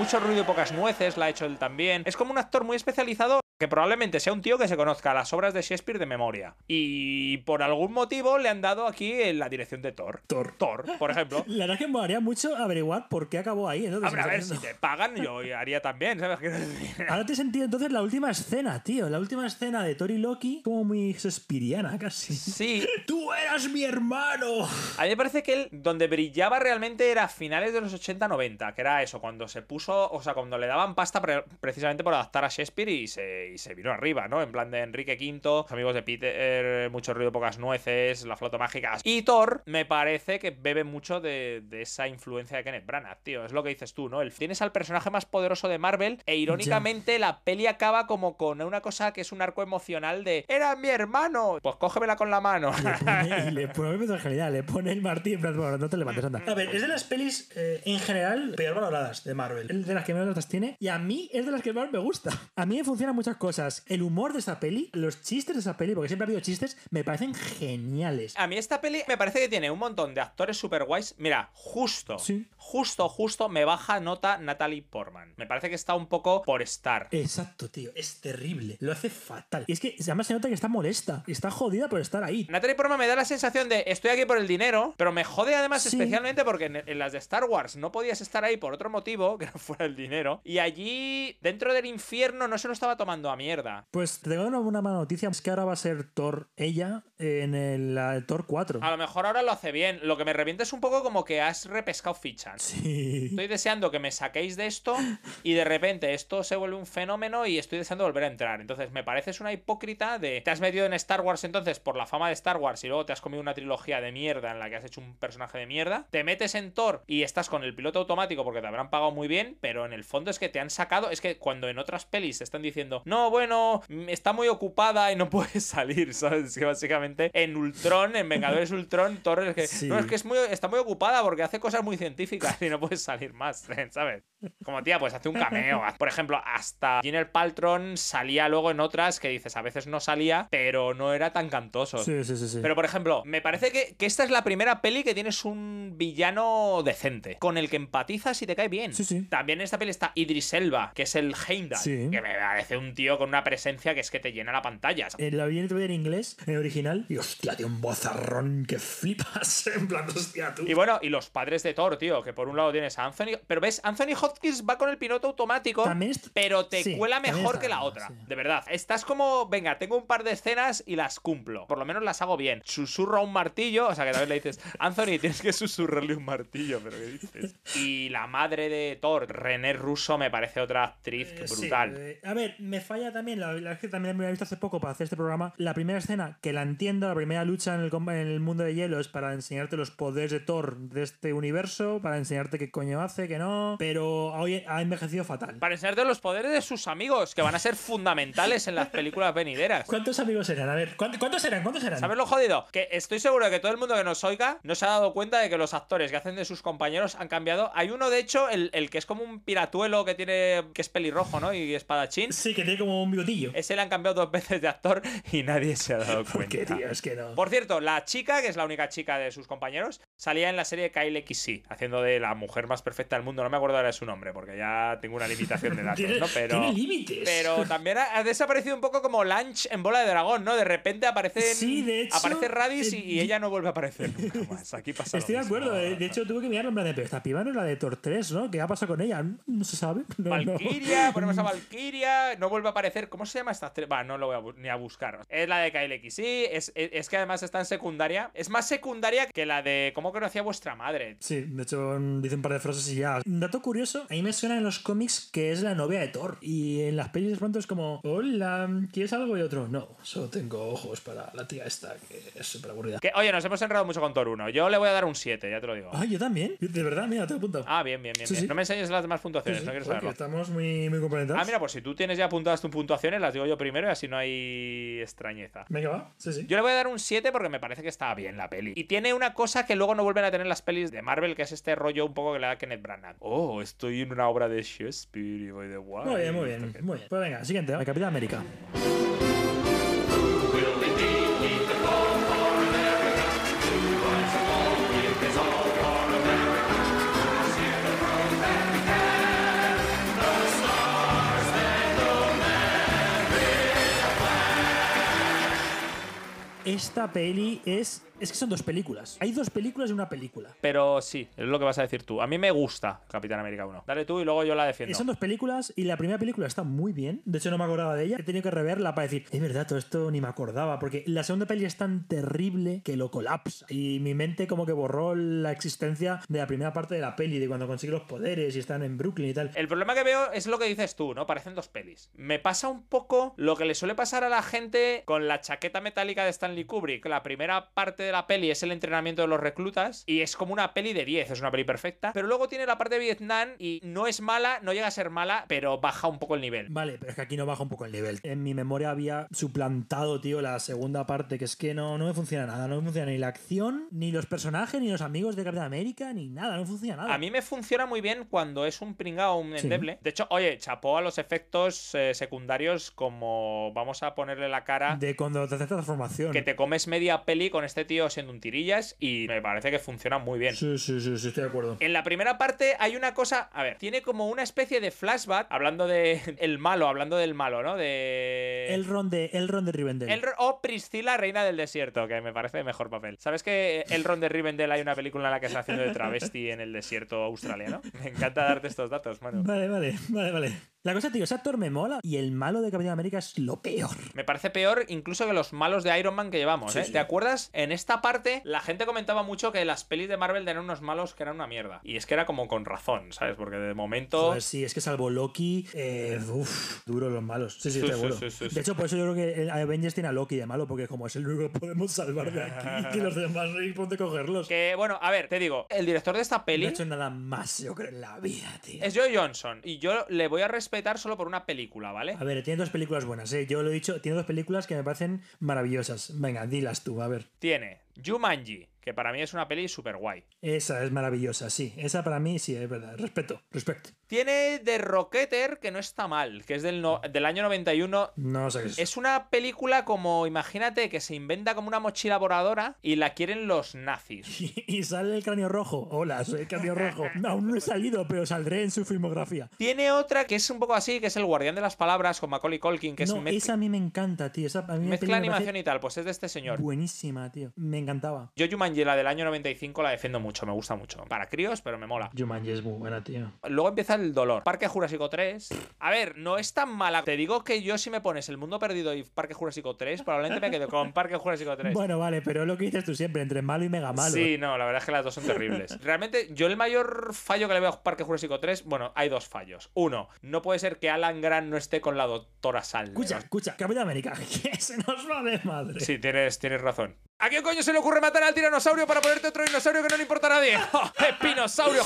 Mucho ruido y pocas nueces, la ha hecho él también. Es como un actor muy especializado que probablemente sea un tío que se conozca las obras de Shakespeare de memoria. Y por algún motivo le han dado aquí en la dirección de Thor. Thor. Thor, por ejemplo. La verdad es que me haría mucho averiguar por qué acabó ahí. Entonces, Hombre, a ver, si te pagan, yo haría también, ¿sabes? Ahora te he sentido entonces la última escena, tío. La última escena de Tori Loki, como muy Shakespeareana casi. Sí, ¡Tú eras mi hermano! A mí me parece que él, donde brillaba realmente era a finales de los 80-90, que era eso, cuando se puso, o sea, cuando le daban pasta pre- precisamente por adaptar a Shakespeare y se, y se vino arriba, ¿no? En plan de Enrique V, los amigos de Peter, mucho ruido, pocas nueces, la flota mágica. Y Thor, me parece que bebe mucho de, de esa influencia de Kenneth Branagh, tío. Es lo que dices tú, ¿no? El, tienes al personaje más poderoso de Marvel e irónicamente la peli acaba como con una cosa que es un arco emocional de ¡Era mi hermano! Pues cógemela con la mano. Le pone, y le pone me parece genial, le pone el martillo en plan, bueno, no te levantes, anda. A ver, es de las pelis eh, en general peor valoradas de Marvel. De las que menos notas tiene y a mí es de las que más me gusta. A mí me funcionan muchas cosas. El humor de esta peli, los chistes de esa peli, porque siempre ha habido chistes, me parecen geniales. A mí esta peli me parece que tiene un montón de actores super guays. Mira, justo, Sí. justo, justo me baja nota Natalie Portman. Me parece que está un poco por estar. Exacto, tío. Es terrible. Lo hace fatal. Y es que además se nota que está molesta. Está jodida por estar ahí. Natalie Portman me da la sensación de estoy aquí por el dinero, pero me jode además Sí. especialmente porque en, en las de Star Wars no podías estar ahí por otro motivo que no fuera el dinero. Y allí, dentro del infierno, no se lo estaba tomando a mierda. Pues te tengo una, mala noticia. Es que ahora va a ser Thor ella en el, la- Thor 4. A lo mejor ahora lo hace bien. Lo que me revienta es un poco como que has repescado fichas. Sí. Estoy deseando que me saquéis de esto y de repente esto se vuelve un fenómeno y estoy deseando volver a entrar. Entonces me pareces una hipócrita de te has metido en Star Wars entonces por la fama de Star Wars y luego te has comido una trilogía de mierda en la que has hecho un personaje de mierda. Te metes en Thor y estás con el piloto automático porque te habrán pagado muy bien, pero en el fondo es que te han sacado, es que cuando en otras pelis te están diciendo, no, bueno, está muy ocupada y no puedes salir, ¿sabes? Es que básicamente en Ultron, en Vengadores Ultron, Thor es que, Sí. no, es que es muy, está muy ocupada porque hace cosas muy científicas y no puedes salir más, ¿sabes? Como tía, pues hace un cameo. Por ejemplo, hasta Gwyneth Paltron salía luego en otras que dices, a veces no salía, pero no era tan cantoso. Sí, sí, sí. sí. Pero por ejemplo, me parece que, que esta es la primera peli que tienes un villano decente, con el que empatizas y te cae bien. Sí, sí. También en esta peli está Idris Elba, que es el Heimdall, Sí. que me parece un tío con una presencia que es que te llena la pantalla. Eh, la vi en en inglés, en original. Y hostia, tiene un bozarrón que flipas. En plan, hostia, tú. Y bueno, y los padres de Thor, tío, que por un lado tienes a Anthony, pero ves, Anthony Hopkins va con el piloto automático, pero te sí, cuela mejor que la otra, sí. de verdad. Estás como, venga, tengo un par de escenas y las cumplo, por lo menos las hago bien. Susurro a un martillo, o sea que también le dices, Anthony, tienes que susurrarle un martillo, pero ¿qué dices? Y la madre de Thor, René Russo, me parece otra actriz Eh, sí, brutal. eh, a ver, me falla también, la verdad es que también me he visto hace poco para hacer este programa. La primera escena, que la entiendo, la primera lucha en el, en el mundo de hielo es para enseñarte los poderes de Thor de este universo, para enseñarte qué coño hace, que no. Pero hoy ha envejecido fatal. Para enseñarte los poderes de sus amigos, que van a ser fundamentales en las películas venideras. ¿Cuántos amigos eran? A ver, ¿cuántos, eran? ¿Cuántos eran? ¿Sabes lo jodido? Que estoy seguro de que todo el mundo que nos oiga no se ha dado cuenta de que los actores que hacen de sus compañeros han cambiado. Hay uno, de hecho, el, el que es como un piratuelo que tiene. que es pelirrojo, ¿no? Y espadachín. Sí, que tiene como un bigotillo. Ese le han cambiado dos veces de actor y nadie se ha dado ¿Por qué, cuenta. tío? Es que no. Por cierto, la chica, que es la única chica de sus compañeros, salía en la serie Kyle XC, haciendo de la mujer más perfecta del mundo. No me acuerdo ahora de su nombre, porque ya tengo una limitación de datos, ¿no? Pero. tiene límites. Pero también ha, ha desaparecido un poco como Lunch en Bola de Dragón, ¿no? De repente aparece, Sí, de hecho, aparece Radis y, eh, y ella no vuelve a aparecer nunca más. Aquí pasa Estoy de acuerdo. eh, De hecho, tuve que mirarlo en plan de, pero esta piba no es la de Thor 3, ¿no? ¿Qué ha pasado con ella? No se sabe. No, no. Valkyria, ponemos a Valkyria, no vuelve a aparecer. ¿Cómo se llama esta? Va, no lo voy a ni a buscar. Es la de Kyle XC, es, es, es que además está en secundaria. Es más secundaria que la de cómo conocía vuestra madre. Sí, de hecho dice un par de frases y ya. Un dato curioso, a mí me suena en los cómics que es la novia de Thor. Y en las pelis de pronto es como, hola, ¿quieres algo? Y otro, no, solo tengo ojos para la tía esta, que es súper aburrida. Que, oye, nos hemos enredado mucho con Thor 1. Yo le voy a dar un 7, ya te lo digo. Ah, yo también. De verdad, mira, te apunto. Ah, bien, bien, bien. Sí, bien. sí. No me enseñes las demás puntuaciones, no quiero saberlo. estamos muy, muy complementados. Ah, mira, pues si tú tienes ya apuntadas tus puntuaciones, las digo yo primero y así no hay extrañeza. Venga, va. Sí, sí. Yo le voy a dar un 7 porque me parece que está bien la peli. Y tiene una cosa que luego no vuelven a tener las pelis de Marvel, que es este rollo un poco que le da Kenneth Branagh. Oh, estoy en una obra de Shakespeare y voy de guay. Muy bien, muy bien, muy bien. Pues venga, siguiente. El Capitán América. Esta peli es. Es que son dos películas. Hay dos películas y una película. Pero sí, es lo que vas a decir tú. A mí me gusta Capitán América 1. Dale tú y luego yo la defiendo. Son dos películas y la primera película está muy bien. De hecho, no me acordaba de ella. He tenido que reverla para decir, es verdad, todo esto ni me acordaba. Porque la segunda peli es tan terrible que lo colapsa. Y mi mente como que borró la existencia de la primera parte de la peli, de cuando consigue los poderes y están en Brooklyn y tal. El problema que veo es lo que dices tú, ¿no? Parecen dos pelis. Me pasa un poco lo que le suele pasar a la gente con la chaqueta metálica de Stanley Stanley Kubrick, la primera parte de la peli es el entrenamiento de los reclutas y es como una peli de 10, es una peli perfecta. Pero luego tiene la parte de Vietnam y no es mala, no llega a ser mala, pero baja un poco el nivel. Vale, pero es que aquí no baja un poco el nivel. En mi memoria había suplantado, tío, la segunda parte, que es que no, no me funciona nada. No me funciona ni la acción, ni los personajes, ni los amigos de Capitán América, ni nada. No funciona nada. A mí me funciona muy bien cuando es un pringao, un Sí. endeble. De hecho, oye, chapó a los efectos eh, secundarios como vamos a ponerle la cara De cuando te haces transformación. que te comes media peli con este tío siendo un tirillas y me parece que funciona muy bien. Sí, sí, sí, sí, estoy de acuerdo. En la primera parte hay una cosa, a ver, tiene como una especie de flashback, hablando de el malo, hablando del malo, ¿no? De... El ron de, el ron de Rivendell. El- o Priscila, reina del desierto, que me parece mejor papel. ¿Sabes que el Ron de Rivendell hay una película en la que está haciendo de travesti en el desierto australiano? Me encanta darte estos datos, mano. Vale, vale, vale, vale. La cosa, tío, ese actor me mola y el malo de Capitán América es lo peor. Me parece peor incluso que los malos de Iron Man que llevamos, Sí, ¿eh? sí. ¿Te acuerdas? En esta parte, la gente comentaba mucho que las pelis de Marvel tenían unos malos que eran una mierda. Y es que era como con razón, ¿sabes? Porque de momento. Joder, sí, es que salvo Loki, eh, uff, duro los malos. Sí, sí, Sí, seguro. sí, sí, sí. De hecho, por eso yo creo que Avengers tiene a Loki de malo, porque como es el único que podemos salvar de aquí, que los demás no dónde cogerlos. Que, bueno, a ver, te digo, el director de esta No peli ha hecho nada más, yo creo, en la vida, tío. es Joe Johnson. Y yo le voy a respetar solo por una película, ¿vale? A ver, tiene dos películas buenas, ¿eh? Yo lo he dicho, tiene dos películas que me parecen maravillosas. Venga, dilas tú, a ver. Tiene Jumanji, que para mí es una peli súper guay. Esa es maravillosa, sí. Esa para mí sí, es verdad. Respeto, respeto. Tiene The Rocketer, que no está mal, que es del, no- del año 91. No sé qué es. Es una película como, imagínate, que se inventa como una mochila voladora y la quieren los nazis. Y sale el cráneo rojo. Hola, soy el cráneo rojo. Aún no he salido, pero saldré en su filmografía. Tiene otra que es un poco así, que es El Guardián de las Palabras con Macaulay Culkin, que es no, mezcla, esa a mí me encanta, tío. Esa a mí me mezcla me animación y tal. Pues es de este señor. Buenísima, tío. Me encantaba. Yo Jumanji, la del año 95, la defiendo mucho, me gusta mucho. Para críos, pero me mola. Jumanji es muy buena, tío. Luego empieza el dolor. Parque Jurásico 3. A ver, no es tan mala. Te digo que yo si me pones El Mundo Perdido y Parque Jurásico 3, probablemente me quedo con Parque Jurásico 3. Bueno, vale, pero es lo que dices tú siempre, entre malo y mega malo. Sí, no, la verdad es que las dos son terribles. Realmente, yo el mayor fallo que le veo a Parque Jurásico 3, bueno, hay dos fallos. Uno, no puede ser que Alan Grant no esté con la doctora Sal. Escucha, escucha, Capitán América, que se nos va de madre. Sí, tienes, tienes razón. ¿A quién coño se le ocurre matar al tiranosaurio para ponerte otro dinosaurio que no le importa a nadie? ¡Espinosaurio!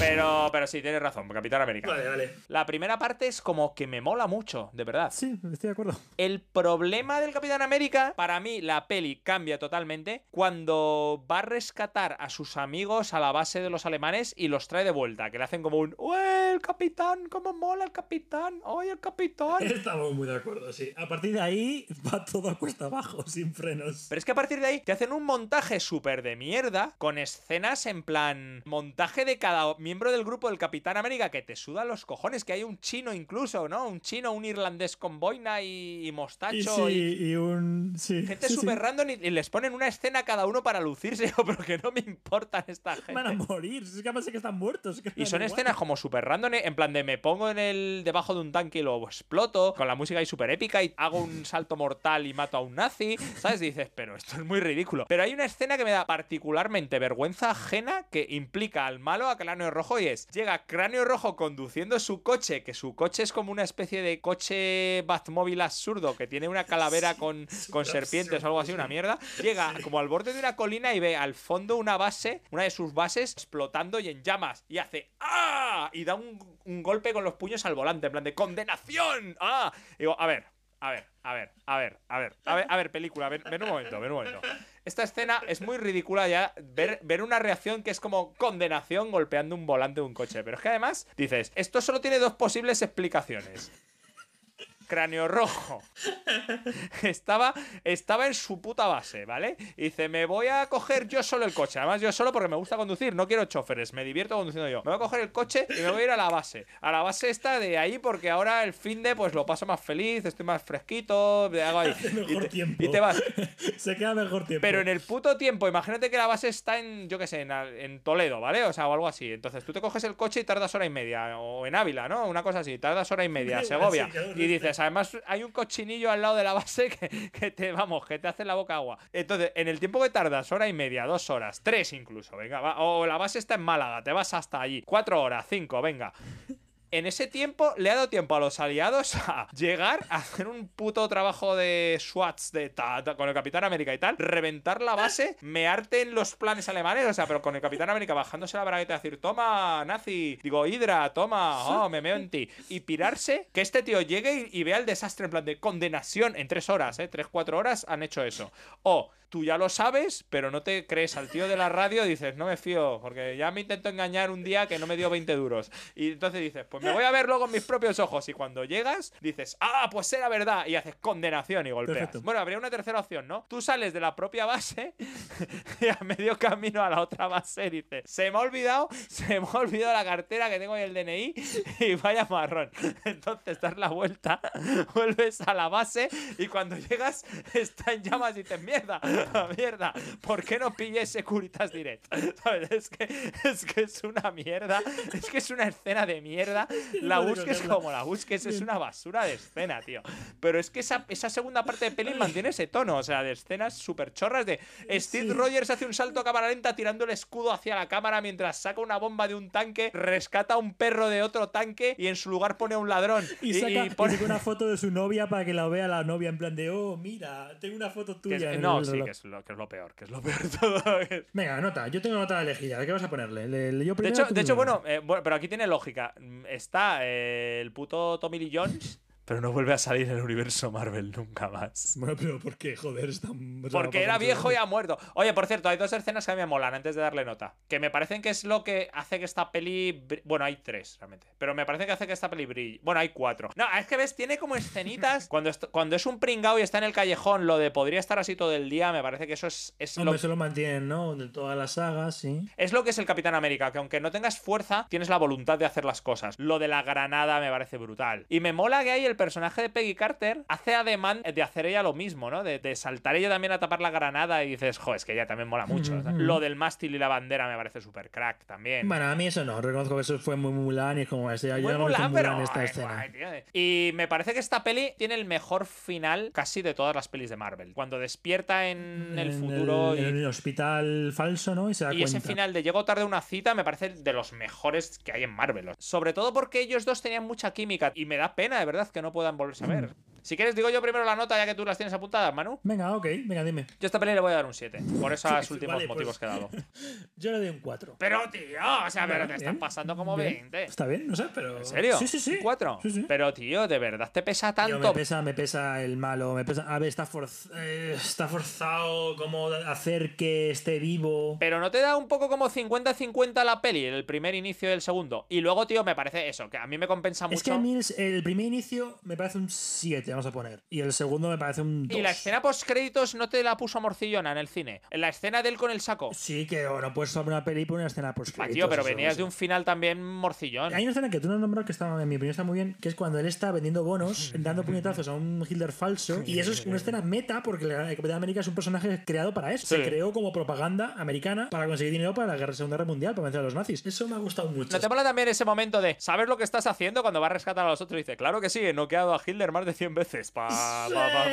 Pero, pero sí, tienes razón, Capitán América. Vale, vale. La primera parte es como que me mola mucho, de verdad. Sí, estoy de acuerdo. El problema del Capitán América, para mí la peli cambia totalmente cuando va a rescatar a sus amigos a la base de los alemanes y los trae de vuelta, que le hacen como un ¡Ué, el capitán! ¡Cómo mola el capitán! ¡Ay, el capitán! Estamos muy de acuerdo, sí. A partir de ahí va todo a cuesta abajo, sin frenos. Pero es que a partir de ahí te hacen un montaje súper de mierda con escenas en plan montaje de cada miembro del grupo del Capitán América que te sudan los cojones, que hay un chino incluso, ¿no? Un chino, un irlandés con boina y, y mostacho Y sí, y un. Sí. Gente sí. súper random y, les ponen una escena a cada uno para lucirse. Pero que no me importan esta Van a gente. morir, es que sé que están muertos. que Y son escenas como súper random, ¿eh? en plan de me pongo en el debajo de un tanque y lo exploto, con la música ahí súper épica y hago un salto mortal y mato a un nazi, ¿sabes? Dices, pero esto es muy ridículo. Pero hay una escena que me da particularmente vergüenza ajena que implica al malo a Cráneo Rojo y es, llega Cráneo Rojo conduciendo su coche, que su coche es como una especie de coche Batmóvil absurdo que tiene una calavera con, con serpientes o algo así, una mierda, llega como al borde de una colina y ve al fondo una base, una de sus bases explotando y en llamas y hace ¡Ah! y da un, un golpe con los puños al volante, en plan de ¡Condenación! ¡Ah! Y digo, a ver, a ver, a ver, a ver, a ver, a ver, a ver, película, ven, ven un momento, ven un momento. Esta escena es muy ridícula ya, ver, ver una reacción que es como condenación golpeando un volante de un coche. Pero es que además dices, esto solo tiene dos posibles explicaciones. Cráneo rojo. Estaba, estaba en su puta base, ¿vale? Y dice, me voy a coger yo solo el coche. Además, yo solo porque me gusta conducir, no quiero choferes, me divierto conduciendo yo. Me voy a coger el coche y me voy a ir a la base. A la base esta de ahí porque ahora el fin de pues lo paso más feliz, estoy más fresquito, me hago ahí. Y Mejor te, tiempo. y te vas. Se queda mejor tiempo. Pero en el puto tiempo, imagínate que la base está en, yo qué sé, en, en Toledo, ¿vale? O sea, o algo así. Entonces tú te coges el coche y tardas hora y media. O en Ávila, ¿no? Una cosa así, tardas hora y media, Segovia. Y dices, además hay un cochinillo al lado de la base que, que te, vamos, que te hace la boca agua. Entonces, en el tiempo que tardas, hora y media, dos horas, tres incluso, venga, va, o la base está en Málaga, te vas hasta allí, cuatro horas, cinco, venga. En ese tiempo le ha dado tiempo a los aliados a llegar a hacer un puto trabajo de SWATs de con el Capitán América y tal, reventar la base, mearte en los planes alemanes, o sea, pero con el Capitán América bajándose la bragueta y decir, toma, nazi, digo, Hydra, toma, oh, me meo en ti. Y pirarse, que este tío llegue y, y vea el desastre en plan de condenación en tres horas, ¿eh? Tres, cuatro horas han hecho eso. O tú ya lo sabes, pero no te crees al tío de la radio, dices, no me fío, porque ya me intentó engañar un día que no me dio 20 duros. Y entonces dices, pues me voy a verlo con mis propios ojos. Y cuando llegas, dices, ah, pues era verdad. Y haces condenación y golpeas. Perfecto. Bueno, habría una tercera opción, ¿no? Tú sales de la propia base y a medio camino a la otra base dices, se me ha olvidado, se me ha olvidado la cartera que tengo y el DNI y vaya marrón. Entonces das la vuelta, vuelves a la base y cuando llegas está en llamas y dices, mierda, mierda, ¿por qué no pillé Securitas Direct? ¿Sabes? Es que, es que es una mierda, es que es una escena de mierda. La busques como la busques, es una basura de escena, tío. Pero es que esa, esa segunda parte de peli mantiene ese tono, o sea, de escenas súper chorras de Steve Rogers hace un salto a cámara lenta tirando el escudo hacia la cámara mientras saca una bomba de un tanque, rescata a un perro de otro tanque y en su lugar pone a un ladrón. Y, saca, y pone- saca una foto de su novia para que la vea la novia en plan de, oh, mira, tengo una foto que tuya. en el no, sí, reloj". Que es, lo, que es lo peor, que es lo peor de todo. Venga, nota, yo tengo nota elegida. ¿Qué vas a ponerle? Le- le- yo De primero, hecho, de hecho primero. bueno, eh, bueno, pero aquí tiene lógica. Mm, Está eh, el puto Tommy Lee Jones, pero no vuelve a salir en el universo Marvel nunca más. Bueno, pero ¿por qué? Joder, está. Porque era viejo y ha muerto. Oye, por cierto, hay dos escenas que a mí me molan antes de darle nota. Que me parecen que es lo que hace que esta peli. Bueno, hay tres realmente. Pero me parece que hace que esta peli brille. Bueno, hay cuatro. No, es que ves, tiene como escenitas. cuando, est- cuando es un pringao y está en el callejón, lo de podría estar así todo el día, me parece que eso es, es lo Hombre, eso lo mantienen, ¿no? De todas las sagas, sí. es lo que es el Capitán América, que aunque no tengas fuerza, tienes la voluntad de hacer las cosas. Lo de la granada me parece brutal. Y me mola que ahí el personaje de Peggy Carter hace ademán de hacer ella lo mismo, ¿no? De, de saltar ella también a tapar la granada y dices, jo, es que ella también mola mucho. O sea, Lo del mástil y la bandera me parece súper crack también. Bueno, a mí eso no. Reconozco que eso fue muy Mulan y es como este. Muy Yo Mulan, pero Mulan esta ay, escena. tío. Y me parece que esta peli tiene el mejor final casi de todas las pelis de Marvel. Cuando despierta en el futuro y- en el hospital falso, ¿no? Y se da Y cuenta. ese final de llego tarde a una cita me parece de los mejores que hay en Marvel. Sobre todo porque ellos dos tenían mucha química y me da pena de verdad que no puedan volverse a ver. Si quieres digo yo primero la nota ya que tú las tienes apuntadas, Manu. Venga, ok, venga, dime. Yo a esta peli le voy a dar un 7 por esos Sí, últimos vale, motivos pues. que he dado. Yo le doy un 4. Pero tío, o sea, pero te están pasando como 20. Está bien, no sé, pero. ¿En serio? Sí, sí, sí. ¿Un 4? Sí, sí. Pero tío, de verdad te pesa Tío, tanto. me pesa, me pesa el malo, me pesa. A ver, está, forz- eh, está forzado como hacer que esté vivo. Pero no te da un poco como 50-50 la peli, el primer inicio y el segundo. Y luego, tío, me parece eso, que a mí me compensa mucho. Es que a mí el primer inicio me parece un 7, vamos a poner. Y el segundo me parece un 2. Y la escena post créditos no te la puso morcillona en el cine. En la escena de él con el saco. Sí, que no puedes sobre una peli una escena post Ah, tío, pero venías de un final también morcillón. Hay una escena que tú no has nombrado que está, en mi opinión está muy bien, que es cuando él está vendiendo bonos, dando puñetazos a un Hitler falso. Y eso es una escena meta porque el Capitán América es un personaje creado para eso. Sí. Se creó como propaganda americana para conseguir dinero para la guerra, Segunda Guerra Mundial, para vencer a los nazis. Eso me ha gustado mucho. ¿No te mola también ese momento de ¿sabes lo que estás haciendo cuando va a rescatar a los otros? Y dice, claro que sí, he noqueado a Hitler más de 100 veces. Pa, pa, pa, pa.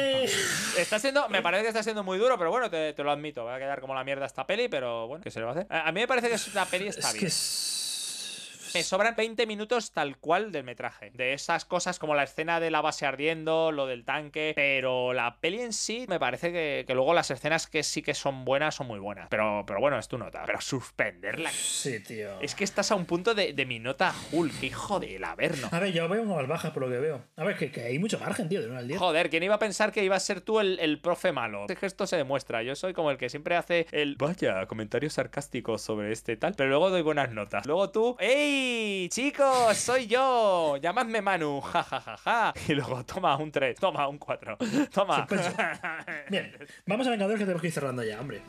Está siendo, me parece que está siendo muy duro, pero bueno, te, te lo admito. Va a quedar como la mierda esta peli, pero bueno, ¿qué se le va a hacer? A, mí me parece que es una peli está Es bien. que es... Me sobran 20 minutos tal cual del metraje. De esas cosas como la escena de la base ardiendo, lo del tanque. Pero la peli en sí me parece que, que luego las escenas que sí que son buenas son muy buenas. Pero, pero bueno, es tu nota. Pero suspenderla. Sí, tío. Es que estás a un punto de, de mi nota Hulk. Hijo del averno. A ver, yo veo más baja por lo que veo. A ver, que, que hay mucho margen, tío, de 1 al 10. Joder, ¿quién iba a pensar que ibas a ser tú el, el profe malo? Es que esto se demuestra. Yo soy como el que siempre hace el vaya, comentarios sarcásticos sobre este tal, pero luego doy buenas notas. Luego tú, ¡Ey, chicos! Soy yo. Llamadme Manu. Ja, ja, ja, ja. Y luego, toma un 3, toma un 4. Toma. Suspenso. Bien, vamos a Vengadores que tenemos que ir cerrando ya, hombre.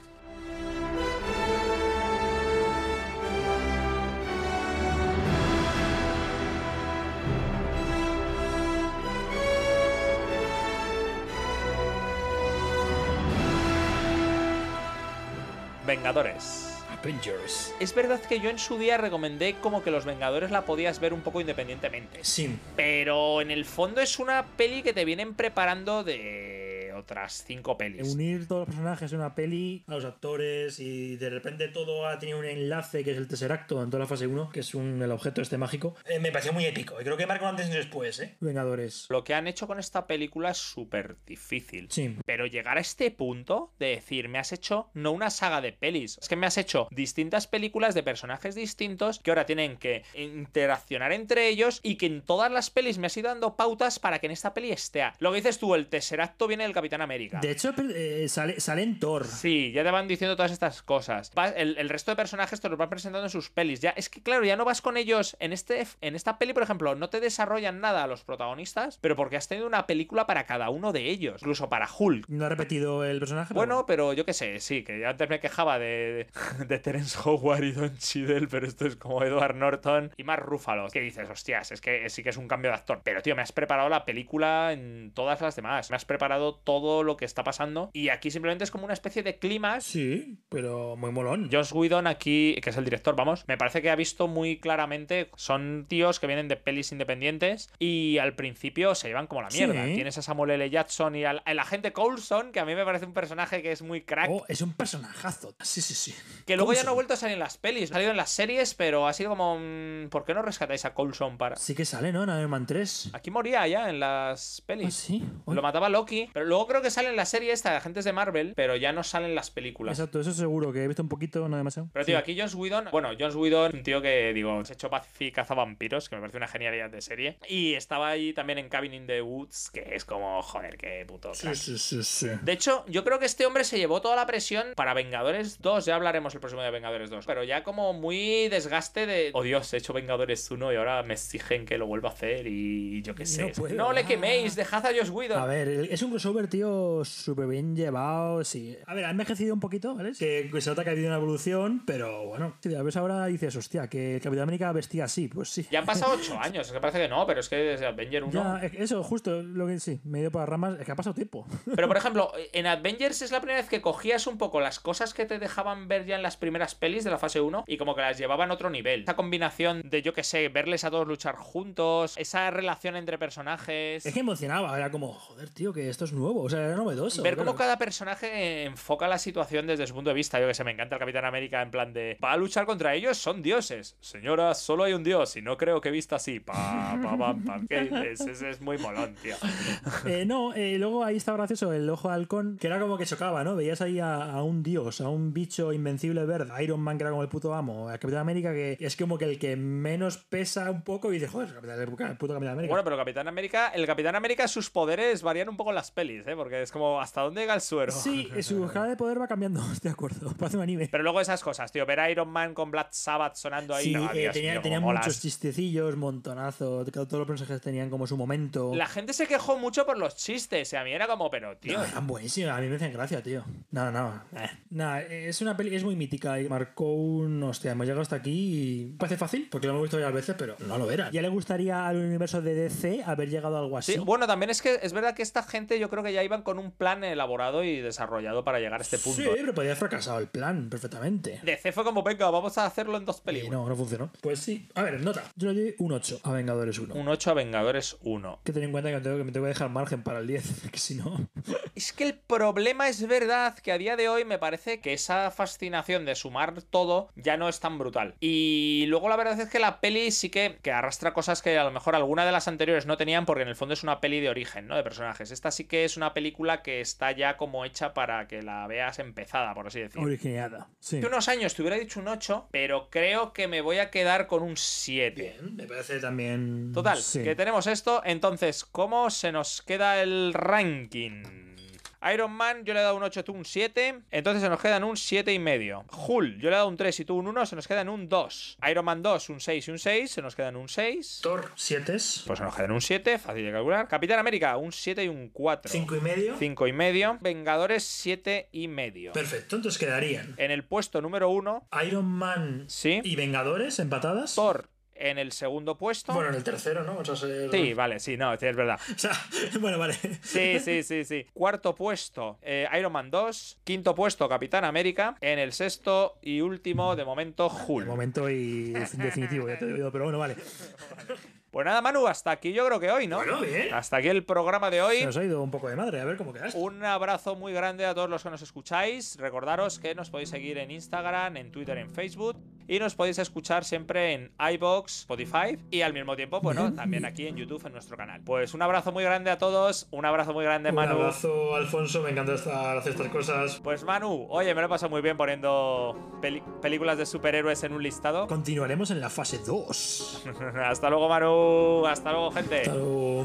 Vengadores. Avengers. Es verdad que yo en su día recomendé como que los Vengadores la podías ver un poco independientemente. Sí. Pero en el fondo es una peli que te vienen preparando de otras cinco pelis. Unir todos los personajes en una peli, a los actores y de repente todo ha tenido un enlace que es el tercer acto en toda la fase 1, que es un, el objeto este mágico. Eh, me pareció muy épico y creo que marca un antes y después, ¿eh? Vengadores. Lo que han hecho con esta película es súper difícil. Sí. Pero llegar a este punto de decir, me has hecho no una saga de pelis, es que me has hecho distintas películas de personajes distintos que ahora tienen que interaccionar entre ellos y que en todas las pelis me has ido dando pautas para que en esta peli esté. Lo que dices tú, el tercer acto viene del Capitán América. De hecho, eh, sale, sale en Thor. Sí, ya te van diciendo todas estas cosas. Va- El, el resto de personajes te los van presentando en sus pelis. Ya, es que claro, ya no vas con ellos. En, este, en esta peli, por ejemplo, no te desarrollan nada a los protagonistas, pero porque has tenido una película para cada uno de ellos. Incluso para Hulk. No ha repetido el personaje. Bueno, pero yo qué sé, sí, que antes me quejaba de, de Terence Howard y Don Cheadle, pero esto es como Edward Norton y más Ruffalo. Que dices, hostias, es que sí que es un cambio de actor. Pero tío, me has preparado la película en todas las demás. Me has preparado todo lo que está pasando. Y aquí simplemente es como una especie de clímax. Sí, pero muy molón. Josh Whedon aquí, que es el director, vamos, me parece que ha visto muy claramente, son tíos que vienen de pelis independientes y al principio se llevan como la mierda. Sí. Tienes a Samuel L. Jackson y al el agente Coulson, que a mí me parece un personaje que es muy crack. Oh, es un personajazo. Sí, sí, sí. Que luego ya no ha vuelto a salir en las pelis, ha salido en las series, pero ha sido como. mm, ¿Por qué no rescatáis a Coulson para.? Sí que sale, ¿no? En Iron Man 3. Aquí moría ya en las Ah, pelis. sí. Uy. Lo mataba Loki, pero luego creo que sale en la serie esta de agentes de Marvel, pero ya no salen las películas. Exacto, eso seguro que he visto un poquito, no demasiado. Pero tío, Sí. aquí Joss Whedon, bueno, Joss Whedon, un tío que digo, se ha hecho Buffy cazavampiros, que me parece una genialidad de serie. Y estaba ahí también en Cabin in the Woods, que es como, joder, qué puto Sí, crack. sí, sí, sí. De hecho, yo creo que este hombre se llevó toda la presión para Vengadores 2. Ya hablaremos el próximo de Vengadores 2. Pero ya como muy desgaste de. Oh Dios, he hecho Vengadores 1 y ahora me exigen que lo vuelva a hacer y yo qué sé. No puedo. no le Ah. queméis, dejad a Josh Whedon. A ver, es un crossover, tío, súper bien llevado, sí. A ver, ha envejecido un poquito, ¿vale? Que, que se nota que ha habido una evolución, pero bueno. Si a veces ahora dices, hostia, que el Capitán América vestía así, pues sí. Ya han pasado 8 años, es que parece que no, pero es que desde Avenger 1. Ya, eso, justo, lo que sí, me he ido por las ramas, es que ha pasado tiempo. Pero por ejemplo, en Avengers es la primera vez que cogías un poco las cosas que te dejaban ver ya en las primeras pelis de la fase 1 y como que las llevaban a otro nivel. Esa combinación de, yo qué sé, verles a todos luchar juntos, esa relación entre personajes. Es que emocionaba, era como, joder, tío, que esto es nuevo, o sea, era novedoso. Ver claro. cómo cada personaje enfoca la situación desde su punto de vista. Yo que sé, me encanta el Capitán América en plan de. Va a luchar contra ellos, son dioses. Señora, solo hay un dios y no creo que vista así. Pa, pa, pam, pam. Que es, muy molón, tío. Eh, no, eh, luego ahí estaba gracioso el ojo de halcón, que era como que chocaba, ¿no? Veías ahí a, a un dios, a un bicho invencible verde, Iron Man que era como el puto amo, a Capitán América que es como que el que menos pesa un poco y dices, joder, el puto Capitán América. Bueno, pero Capitán América, el Capitán América, sus poderes varían un poco en las pelis, ¿eh? Porque es como, ¿hasta dónde llega el suero? Sí, su escala de poder va cambiando, estoy de acuerdo. Parece un anime. Pero luego esas cosas, tío. Ver a Iron Man con Black Sabbath sonando ahí. Sí, no, eh, Dios tenía, mío, tenía cómo molas. muchos chistecillos, montonazo. Todos los personajes tenían como su momento. La gente se quejó mucho por los chistes. Y a mí era como, pero, tío. No, eran buenísimos, a mí me hacen gracia, tío. No, no. eh. Nada, es una peli, es muy mítica y marcó un. Hostia, hemos llegado hasta aquí y. Parece fácil, porque lo hemos visto varias veces, pero no lo era. Ya le gustaría al universo de DC haber llegado a algo así. Sí, bueno, también es que es verdad que esta gente yo creo que ya iban con un plan elaborado y desarrollado para llegar a este punto. Sí, pero podía haber fracasado el plan perfectamente. DC fue como, venga, vamos a hacerlo en dos Y películas. no, no funcionó. Pues sí. A ver, nota. Yo le doy un 8 a Vengadores 1. Un 8 a Vengadores 1. Que ten en cuenta que me tengo que, me tengo que dejar margen para el 10, que si no. Es que el problema es verdad que a día de hoy me parece que esa fascinación de sumar todo ya no es tan brutal. Y luego la verdad es que la peli sí que, que arrastra cosas que a lo mejor alguna de las anteriores no tenían porque en el fondo es una peli de origen, ¿no? De personajes. Esta sí que es una película que está ya como hecha para que la veas empezada, por así decirlo. Originada. Sí. Hace unos años te hubiera dicho un 8, pero creo que me voy a quedar con un 7. Bien, me parece también. Total, Sí. que tenemos esto. Entonces, ¿cómo se nos queda el ranking? Iron Man, yo le he dado un 8, tú un 7. Entonces se nos quedan un 7 y medio. Hulk, yo le he dado un 3 y tú un 1, se nos quedan un 2. Iron Man 2, un 6 y un 6, se nos quedan un 6. Thor 7. Pues se nos quedan un 7, fácil de calcular. Capitán América, un 7 y un 4. 5 y medio. 5 y medio. Vengadores, 7 y medio. Perfecto, entonces quedarían En el puesto número 1, Iron Man sí. y Vengadores empatadas. Thor en el segundo puesto. Bueno, en el tercero, ¿no? Sí, vale, sí, no, sí, es verdad. O sea, bueno, vale. Sí, sí, sí, sí. Cuarto puesto, eh, Iron Man 2. Quinto puesto, Capitán América. En el sexto y último, de momento, De Hulk. momento y definitivo, ya te digo, pero bueno, vale. Pues nada, Manu, hasta aquí yo creo que hoy, ¿no? Bueno, bien. Hasta aquí el programa de hoy. Se nos ha ido un poco de madre, a ver cómo quedas. Un abrazo muy grande a todos los que nos escucháis. Recordaros que nos podéis seguir en Instagram, en Twitter, en Facebook. Y nos podéis escuchar siempre en iBox, Spotify y al mismo tiempo, bueno, Bien. también aquí en YouTube, en nuestro canal. Pues un abrazo muy grande a todos. Un abrazo muy grande, Un Manu. abrazo, Alfonso, me encanta estar- hacer estas cosas. Pues Manu, oye, me lo he pasado muy bien poniendo películas de superhéroes en un listado. Continuaremos en la fase 2. Hasta luego, Manu. Hasta luego, gente. Hasta luego.